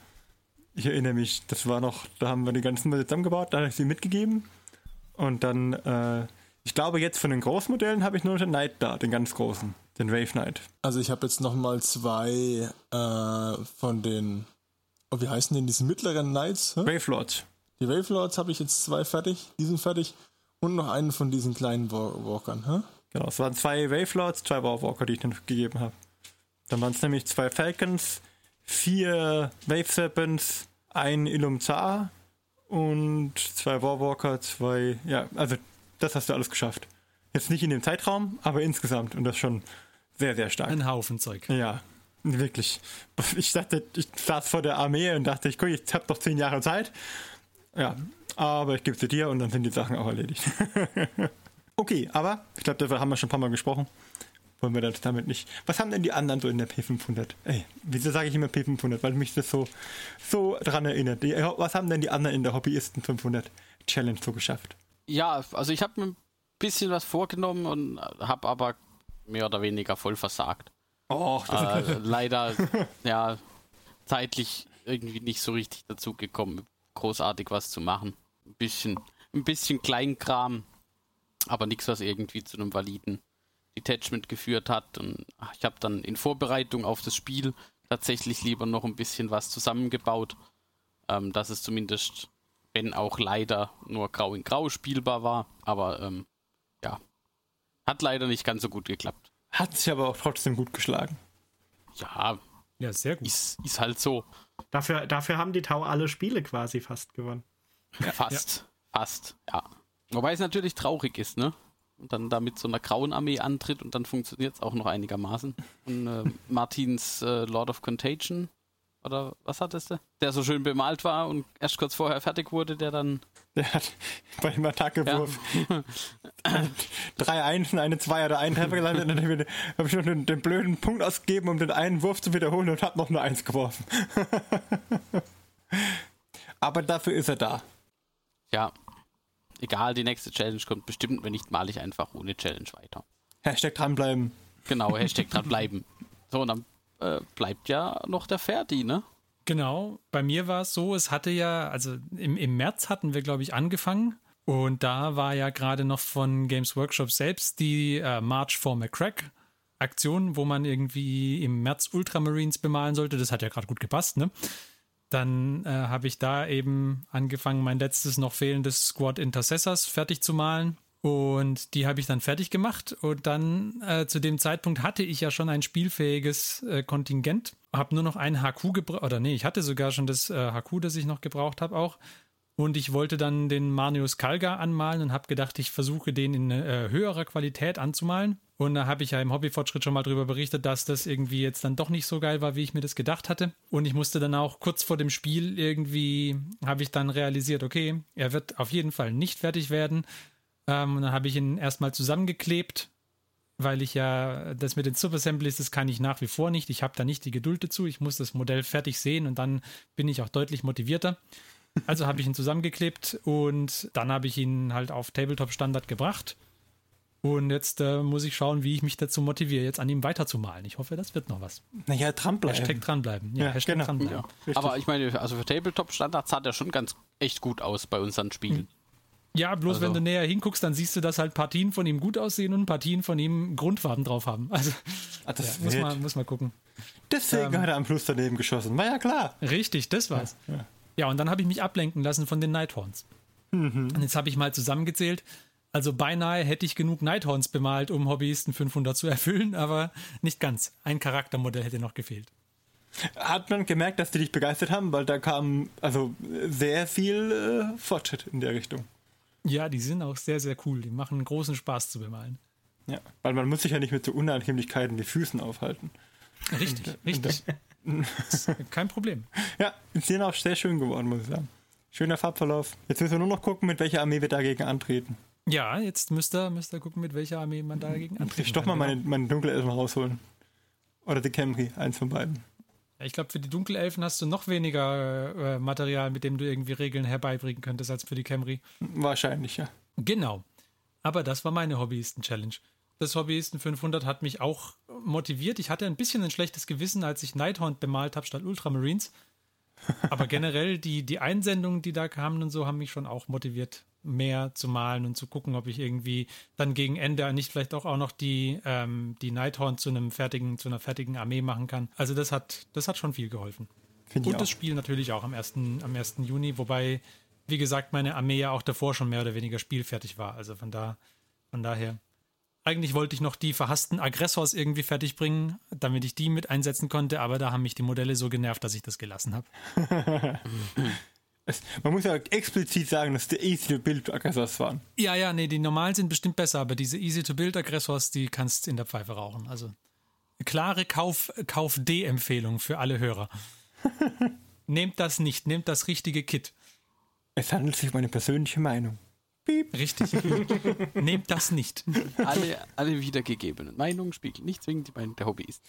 Ich erinnere mich, das war noch, da haben wir die ganzen Modelle zusammengebaut, da habe ich sie mitgegeben. Und dann, äh, ich glaube, jetzt von den Großmodellen habe ich nur noch den Knight da, den ganz großen, den Wave Knight. Also ich habe jetzt nochmal zwei äh, von den, oh, wie heißen denn diese mittleren Knights? Hä? Wave Lords. Die Wave Lords habe ich jetzt zwei fertig, die sind fertig. Und noch einen von diesen kleinen Walkern. Hä? Genau, es waren zwei Wave Lords, zwei Warwalker, die ich dann gegeben habe. Dann waren es nämlich zwei Falcons, vier Wave Serpents, ein Ilumzar und zwei Warwalker, zwei, ja, also das hast du alles geschafft. Jetzt nicht in dem Zeitraum, aber insgesamt und das schon sehr, sehr stark. Ein Haufen Zeug. Ja, wirklich. Ich dachte, ich saß vor der Armee und dachte, ich guck, ich hab doch zehn Jahre Zeit. Ja, aber ich gebe sie dir und dann sind die Sachen auch erledigt. okay, aber ich glaube, darüber haben wir schon ein paar Mal gesprochen wollen wir das damit nicht. Was haben denn die anderen so in der P500? Ey, wieso sage ich immer P500? Weil mich das so, so dran erinnert. Die, was haben denn die anderen in der Hobbyisten 500 Challenge so geschafft? Ja, also ich habe mir ein bisschen was vorgenommen und habe aber mehr oder weniger voll versagt. Oh, das Äh, leider, ja, zeitlich irgendwie nicht so richtig dazu gekommen, großartig was zu machen. Ein bisschen, ein bisschen Kleinkram, aber nichts, was irgendwie zu einem validen Detachment geführt hat. Und ich habe dann in Vorbereitung auf das Spiel tatsächlich lieber noch ein bisschen was zusammengebaut, ähm, dass es zumindest, wenn auch leider nur grau in grau spielbar war, aber ähm, ja, hat leider nicht ganz so gut geklappt. hat sich aber auch trotzdem gut geschlagen. Ja, Ja, sehr gut. ist, ist halt so. Dafür, dafür haben die Tau alle Spiele quasi fast gewonnen. fast. Fast, ja. Wobei es natürlich traurig ist, ne? Und dann da mit so einer grauen Armee antritt und dann funktioniert es auch noch einigermaßen. Und äh, Martins äh, Lord of Contagion, oder was hattest du? Der so schön bemalt war und erst kurz vorher fertig wurde, der dann. Der hat bei dem Attackewurf drei Einsen, eine Zwei oder einen Treffer gelandet und dann habe ich noch den, den blöden Punkt ausgegeben, um den einen Wurf zu wiederholen und habe noch nur eins geworfen. Aber dafür ist er da. Ja, egal, die nächste Challenge kommt bestimmt, wenn nicht, male ich einfach ohne Challenge weiter. Hashtag dranbleiben. Genau, Hashtag dranbleiben. So, und dann äh, bleibt ja noch der Ferdi, ne? Genau, bei mir war es so, es hatte ja, also im, im März hatten wir, glaube ich, angefangen. Und da war ja gerade noch von Games Workshop selbst die äh, March for McCrack Aktion, wo man irgendwie im März Ultramarines bemalen sollte. Das hat ja gerade gut gepasst, ne? Dann äh, habe ich da eben angefangen, mein letztes noch fehlendes Squad Intercessors fertig zu malen. Und die habe ich dann fertig gemacht. Und dann äh, zu dem Zeitpunkt hatte ich ja schon ein spielfähiges äh, Kontingent. Habe nur noch ein HQ gebraucht. Oder nee, ich hatte sogar schon das äh, HQ, das ich noch gebraucht habe auch. Und ich wollte dann den Manius Kalga anmalen und habe gedacht, ich versuche den in äh, höherer Qualität anzumalen. Und da habe ich ja im Hobbyfortschritt schon mal darüber berichtet, dass das irgendwie jetzt dann doch nicht so geil war, wie ich mir das gedacht hatte. Und ich musste dann auch kurz vor dem Spiel irgendwie, habe ich dann realisiert, okay, er wird auf jeden Fall nicht fertig werden. Ähm, und dann habe ich ihn erstmal zusammengeklebt, weil ich ja, das mit den Subassemblies, das kann ich nach wie vor nicht. Ich habe da nicht die Geduld dazu. Ich muss das Modell fertig sehen und dann bin ich auch deutlich motivierter. Also habe ich ihn zusammengeklebt und dann habe ich ihn halt auf Tabletop-Standard gebracht. Und jetzt äh, muss ich schauen, wie ich mich dazu motiviere, jetzt an ihm weiterzumalen. Ich hoffe, das wird noch was. Naja, dranbleiben. Hashtag dranbleiben. Ja, Ja, Hashtag genau. dranbleiben. Ja. Aber ich meine, also für Tabletop-Standards sah der schon ganz echt gut aus bei unseren Spielen. Ja, bloß Also- wenn du näher hinguckst, dann siehst du, dass halt Partien von ihm gut aussehen und Partien von ihm Grundfarben drauf haben. Also Ah, das ja, muss, man, muss man gucken. Deswegen hat er am Schluss daneben geschossen. War ja klar. Richtig, das war's. Ja, und dann habe ich mich ablenken lassen von den Nighthorns. Und jetzt habe ich mal zusammengezählt. Also beinahe hätte ich genug Nighthorns bemalt, um Hobbyisten 500 zu erfüllen, aber nicht ganz. Ein Charaktermodell hätte noch gefehlt. Hat man gemerkt, dass die dich begeistert haben, weil da kam also sehr viel äh, Fortschritt in der Richtung. Ja, die sind auch sehr, sehr cool. Die machen großen Spaß zu bemalen. Ja, weil man muss sich ja nicht mit so Unannehmlichkeiten wie Füßen aufhalten. Richtig, richtig. Kein Problem. Ja, sind auch sehr schön geworden, muss ich sagen. Schöner Farbverlauf. Jetzt müssen wir nur noch gucken, mit welcher Armee wir dagegen antreten. Ja, jetzt müsst ihr, müsst ihr gucken, mit welcher Armee man dagegen antreten Ich doch mal meine, meine Dunkelelfen rausholen. Oder die Camry, eins von beiden. Ja, ich glaube, für die Dunkelelfen hast du noch weniger äh, Material, mit dem du irgendwie Regeln herbeibringen könntest, als für die Camry. Wahrscheinlich, ja. Genau. Aber das war meine Hobbyisten-Challenge. Das Hobbyisten 500 hat mich auch motiviert. Ich hatte ein bisschen ein schlechtes Gewissen, als ich Nighthorn bemalt habe statt Ultramarines. Aber generell die, die Einsendungen, die da kamen und so, haben mich schon auch motiviert, mehr zu malen und zu gucken, ob ich irgendwie dann gegen Ende nicht vielleicht auch, auch noch die, ähm, die Nighthorn zu einem fertigen, zu einer fertigen Armee machen kann. Also das hat, das hat schon viel geholfen. Finde ich Und das. Spiel natürlich auch am 1. am 1. Juni, wobei, wie gesagt, meine Armee ja auch davor schon mehr oder weniger spielfertig war. Also von da, von daher. Eigentlich wollte ich noch die verhassten Aggressors irgendwie fertig bringen, damit ich die mit einsetzen konnte, aber da haben mich die Modelle so genervt, dass ich das gelassen habe. Man muss ja explizit sagen, dass die Easy-to-Build-Aggressors waren. Ja, ja, nee, die normalen sind bestimmt besser, aber diese Easy-to-Build-Aggressors, die kannst in der Pfeife rauchen. Also klare Kauf, Kauf-D-Empfehlung für alle Hörer. nehmt das nicht, nehmt das richtige Kit. Es handelt sich um eine persönliche Meinung. Richtig. nehmt das nicht. Alle, alle wiedergegebenen Meinungen spiegeln nicht zwingend die Meinung der Hobbyisten.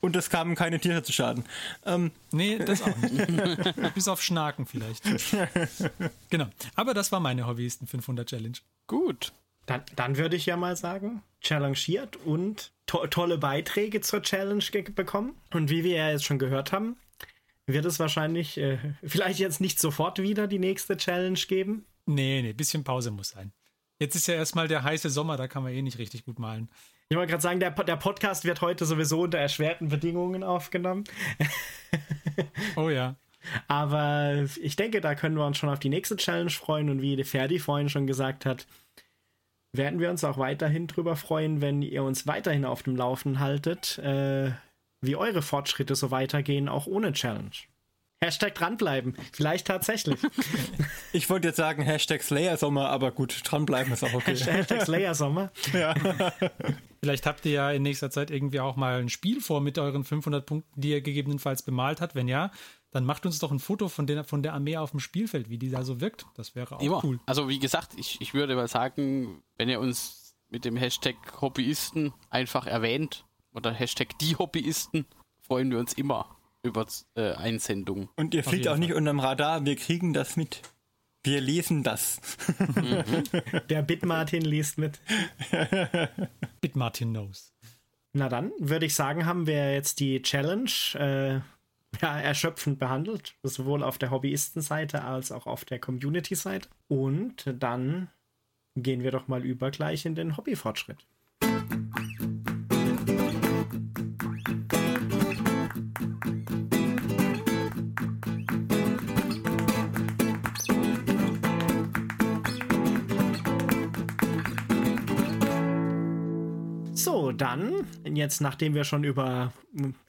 Und es kamen keine Tiere zu Schaden. Ähm, Nee, das auch nicht. Bis auf Schnaken vielleicht. genau. Aber das war meine Hobbyisten 500 Challenge. Gut. Dann, dann würde ich ja mal sagen, challengiert und to tolle Beiträge zur Challenge bekommen. Und wie wir ja jetzt schon gehört haben, wird es wahrscheinlich äh, vielleicht jetzt nicht sofort wieder die nächste Challenge geben. Nee, nee, bisschen Pause muss sein. Jetzt ist ja erstmal der heiße Sommer, da kann man eh nicht richtig gut malen. Ich wollte gerade sagen, der, der Podcast wird heute sowieso unter erschwerten Bedingungen aufgenommen. oh ja. Aber ich denke, da können wir uns schon auf die nächste Challenge freuen. Und wie Ferdi vorhin schon gesagt hat, werden wir uns auch weiterhin drüber freuen, wenn ihr uns weiterhin auf dem Laufen haltet, äh, wie eure Fortschritte so weitergehen, auch ohne Challenge. Hashtag dranbleiben. Vielleicht tatsächlich. Ich wollte jetzt sagen Hashtag Slayer Sommer, aber gut, dranbleiben ist auch okay. Hashtag Slayer Sommer. Ja. Vielleicht habt ihr ja in nächster Zeit irgendwie auch mal ein Spiel vor mit euren 500 Punkten, die ihr gegebenenfalls bemalt habt. Wenn ja, dann macht uns doch ein Foto von der, von der Armee auf dem Spielfeld, wie die da so wirkt. Das wäre auch Immer. cool. Also wie gesagt, ich, ich würde mal sagen, wenn ihr uns mit dem Hashtag Hobbyisten einfach erwähnt oder Hashtag die Hobbyisten, freuen wir uns immer über äh, Einsendungen. Und ihr fliegt auch nicht unterm Radar, wir kriegen das mit. Wir lesen das. Mhm. Der Bitmartin liest mit. Bitmartin knows. Na dann, würde ich sagen, haben wir jetzt die Challenge äh, ja, erschöpfend behandelt, sowohl auf der Hobbyistenseite als auch auf der Community-Seite. Und dann gehen wir doch mal über gleich in den Hobbyfortschritt. Dann, jetzt nachdem wir schon über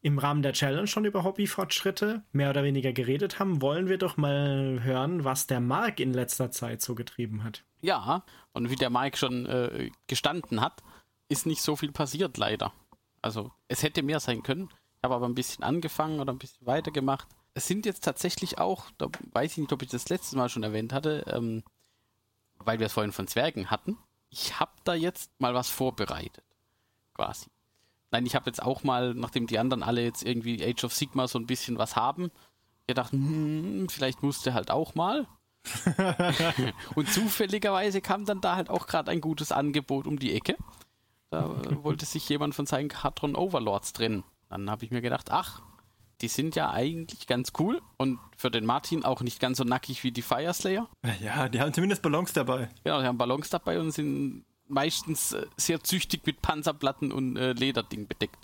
im Rahmen der Challenge schon über Hobbyfortschritte mehr oder weniger geredet haben, wollen wir doch mal hören, was der Mark in letzter Zeit so getrieben hat. Ja, und wie der Mike schon äh, gestanden hat, ist nicht so viel passiert leider. Also es hätte mehr sein können. Ich habe aber ein bisschen angefangen oder ein bisschen weitergemacht. Es sind jetzt tatsächlich auch, da weiß ich nicht, ob ich das letzte Mal schon erwähnt hatte, ähm, weil wir es vorhin von Zwergen hatten. Ich habe da jetzt mal was vorbereitet quasi. Nein, ich habe jetzt auch mal, nachdem die anderen alle jetzt irgendwie Age of Sigma so ein bisschen was haben, gedacht, hm, vielleicht musste halt auch mal. und zufälligerweise kam dann da halt auch gerade ein gutes Angebot um die Ecke. Da äh, wollte sich jemand von seinen Katron Overlords trennen. Dann habe ich mir gedacht, ach, die sind ja eigentlich ganz cool und für den Martin auch nicht ganz so nackig wie die Fireslayer. Ja, die haben zumindest Ballons dabei. Genau, die haben Ballons dabei und sind meistens äh, sehr züchtig mit Panzerplatten und äh, Lederding bedeckt.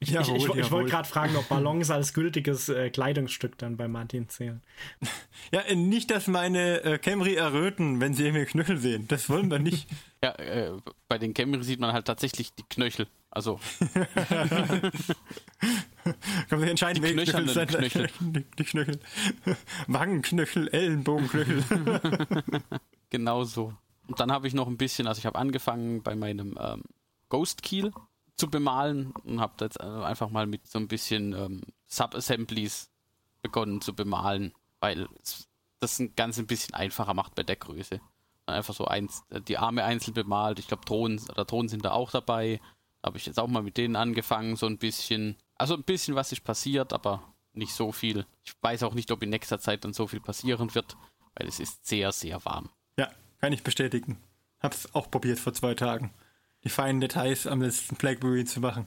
Jawohl, ich, ich, ich wollte gerade fragen, ob Ballons als gültiges äh, Kleidungsstück dann bei Martin zählen. Ja, äh, nicht, dass meine äh, Camry erröten, wenn sie irgendwie Knöchel sehen. Das wollen wir nicht. ja, äh, bei den Camry sieht man halt tatsächlich die Knöchel. Also. Kann man entscheiden, die welche Knöchel, Knöchel. Die, die Knöchel. Wangenknöchel, Ellenbogenknöchel. genau so. Und dann habe ich noch ein bisschen, also ich habe angefangen bei meinem ähm, Ghost Keel zu bemalen und habe jetzt äh, einfach mal mit so ein bisschen ähm, Sub-Assemblies begonnen zu bemalen, weil das ein ganz ein bisschen einfacher macht bei der Größe. Einfach so eins, äh, die Arme einzeln bemalt. Ich glaube, Drohnen oder Drohnen sind da auch dabei. Habe ich jetzt auch mal mit denen angefangen, so ein bisschen. Also ein bisschen was ist passiert, aber nicht so viel. Ich weiß auch nicht, ob in nächster Zeit dann so viel passieren wird, weil es ist sehr, sehr warm. Kann ich bestätigen. Hab's auch probiert vor zwei Tagen. Die feinen Details am letzten Blackberry zu machen.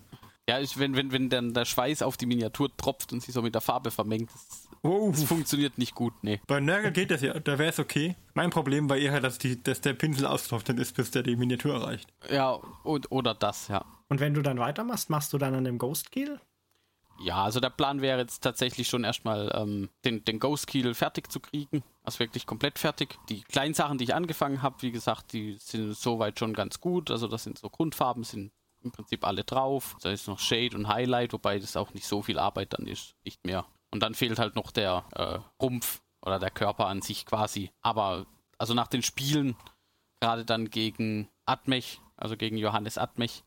Ja, ich, wenn, wenn, wenn dann der Schweiß auf die Miniatur tropft und sich so mit der Farbe vermengt, das, oh. das funktioniert nicht gut, nee. Bei Nörgel geht das ja, da wäre es okay. Mein Problem war eher, halt, dass, die, dass der Pinsel ausgetrocknet ist, bis der die Miniatur erreicht. Ja, und, oder das, ja. Und wenn du dann weitermachst, machst du dann an dem Ghost Kill? Ja, also der Plan wäre jetzt tatsächlich schon erstmal ähm, den, den Ghost Keel fertig zu kriegen. Also wirklich komplett fertig. Die kleinen Sachen, die ich angefangen habe, wie gesagt, die sind soweit schon ganz gut. Also das sind so Grundfarben, sind im Prinzip alle drauf. Da ist noch Shade und Highlight, wobei das auch nicht so viel Arbeit dann ist, nicht mehr. Und dann fehlt halt noch der äh, Rumpf oder der Körper an sich quasi. Aber also nach den Spielen, gerade dann gegen Atmech, also gegen Johannes Atmech,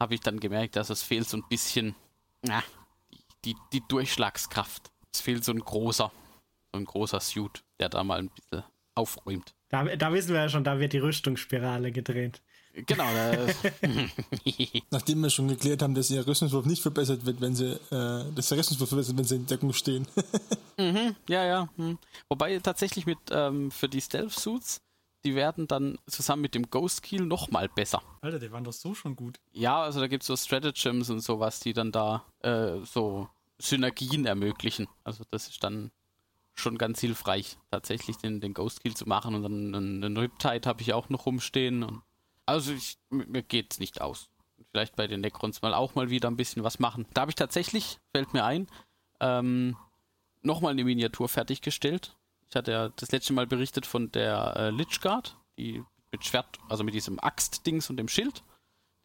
habe ich dann gemerkt, dass es fehlt so ein bisschen, na, die, die Durchschlagskraft. Es fehlt so ein großer, so ein großer Suit, der da mal ein bisschen aufräumt. Da, da wissen wir ja schon, da wird die Rüstungsspirale gedreht. Genau. Nachdem wir schon geklärt haben, dass ihr Rüstungswurf nicht verbessert wird, wenn sie, äh, dass der Rüstungswurf verbessert, wenn sie in Deckung stehen. mhm, ja, ja. Hm. Wobei tatsächlich mit ähm, für die Stealth Suits die werden dann zusammen mit dem Ghost Keel nochmal besser. Alter, die waren doch so schon gut. Ja, also da gibt es so Stratagems und sowas, die dann da äh, so Synergien ermöglichen. Also das ist dann schon ganz hilfreich, tatsächlich den, den Ghost Kill zu machen. Und dann einen, einen Riptide habe ich auch noch rumstehen. Und also ich, mir geht's nicht aus. Vielleicht bei den Necrons mal auch mal wieder ein bisschen was machen. Da habe ich tatsächlich, fällt mir ein, ähm, nochmal eine Miniatur fertiggestellt. Ich hatte ja das letzte Mal berichtet von der äh, Lichguard, die mit Schwert, also mit diesem Axt-Dings und dem Schild.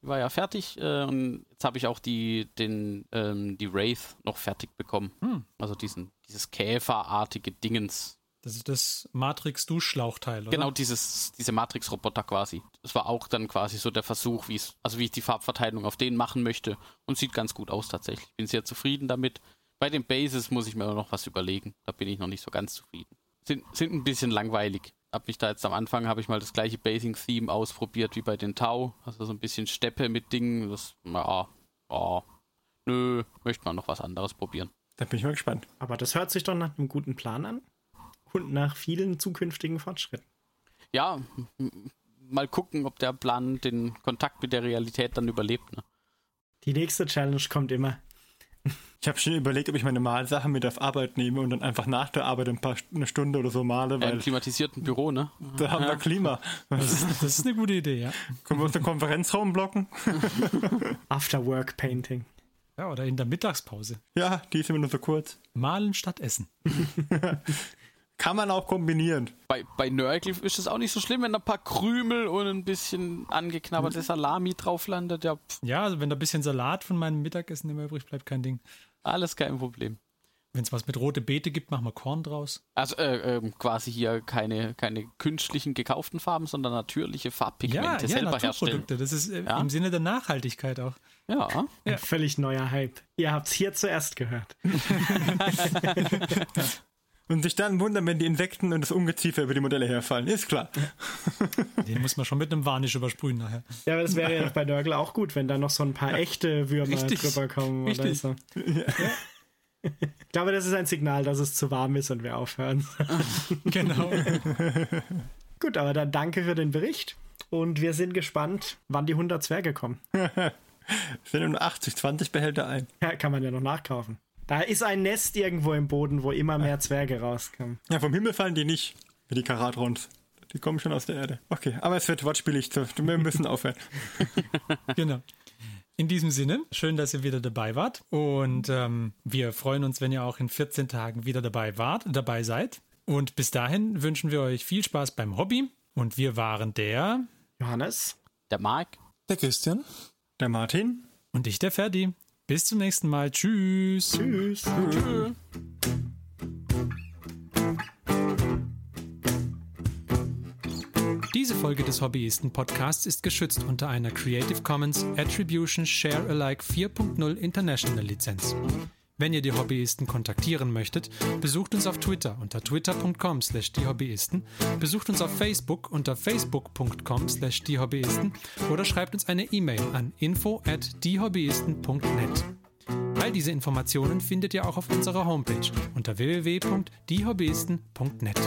Die war ja fertig äh, und jetzt habe ich auch die, den, ähm, die Wraith noch fertig bekommen. Hm. Also diesen, dieses käferartige Dingens. Das ist das Matrix-Duschschlauchteil, oder? Genau, dieses, diese Matrix-Roboter quasi. Das war auch dann quasi so der Versuch, wie es, also wie ich die Farbverteilung auf den machen möchte. Und sieht ganz gut aus tatsächlich. Bin sehr zufrieden damit. Bei den Bases muss ich mir noch was überlegen. Da bin ich noch nicht so ganz zufrieden. Sind, sind ein bisschen langweilig. Hab mich da jetzt am Anfang habe ich mal das gleiche Basing-Theme ausprobiert wie bei den Tau. Also so ein bisschen Steppe mit Dingen. Das, ja, ja, nö, möchte man noch was anderes probieren. Da bin ich mal gespannt. Aber das hört sich doch nach einem guten Plan an. Und nach vielen zukünftigen Fortschritten. Ja, mal gucken, ob der Plan den Kontakt mit der Realität dann überlebt. Ne? Die nächste Challenge kommt immer. Ich habe schon überlegt, ob ich meine Malsachen mit auf Arbeit nehme und dann einfach nach der Arbeit ein paar eine Stunde oder so male, weil Im klimatisierten Büro, ne? da haben wir Klima. Das ist, das ist eine gute Idee, ja. Können wir uns einen Konferenzraum blocken? After-Work Painting. Ja, oder in der Mittagspause. Ja, die ist immer nur so kurz. Malen statt Essen. Kann man auch kombinieren. Bei, bei Nörglyph ist es auch nicht so schlimm, wenn da ein paar Krümel und ein bisschen angeknabberte Salami drauf landet. Ja, Ja, also wenn da ein bisschen Salat von meinem Mittagessen immer übrig bleibt, kein Ding. alles kein Problem. Wenn es was mit rote Beete gibt, machen wir Korn draus. Also äh, ähm, quasi hier keine, keine künstlichen gekauften Farben, sondern natürliche Farbpigmente selber herstellen. Das ist äh, Ja. im Sinne der Nachhaltigkeit auch. Ja, Ein völlig neuer Hype. Ihr habt's hier zuerst gehört. Und sich dann wundern, wenn die Insekten und das Ungeziefer über die Modelle herfallen. Ist klar. Den muss man schon mit einem Varnish übersprühen nachher. Ja, aber das wäre ja bei Nörgel auch gut, wenn da noch so ein paar echte Würmer Richtig. drüber kommen oder Richtig. so. Ich glaube, das ist ein Signal, dass es zu warm ist und wir aufhören. Genau. Gut, aber dann danke für den Bericht und wir sind gespannt, wann die 100 Zwerge kommen. Es sind nur 80, 20 Behälter ein. Ja, kann man ja noch nachkaufen. Da ist ein Nest irgendwo im Boden, wo immer mehr Zwerge rauskommen. Ja, vom Himmel fallen die nicht, wie die Karatrons. Die kommen schon aus der Erde. Okay, aber es wird wortspielig. Wir müssen aufhören. genau. In diesem Sinne, schön, dass ihr wieder dabei wart. Und ähm, wir freuen uns, wenn ihr auch in 14 Tagen wieder dabei wart, dabei seid. Und bis dahin wünschen wir euch viel Spaß beim Hobby. Und wir waren der Johannes? der Marc. Der Christian? Der Martin. und ich, der Ferdi. Bis zum nächsten Mal. Tschüss. Tschüss. Diese Folge des Hobbyisten-Podcasts ist geschützt unter einer Creative Commons Attribution Share Alike 4.0 International Lizenz. Wenn ihr die Hobbyisten kontaktieren möchtet, besucht uns auf Twitter unter twitter.com slash diehobbyisten, besucht uns auf Facebook unter facebook.com slash diehobbyisten oder schreibt uns eine E-Mail an info at diehobbyisten.net. All diese Informationen findet ihr auch auf unserer Homepage unter www.diehobbyisten.net.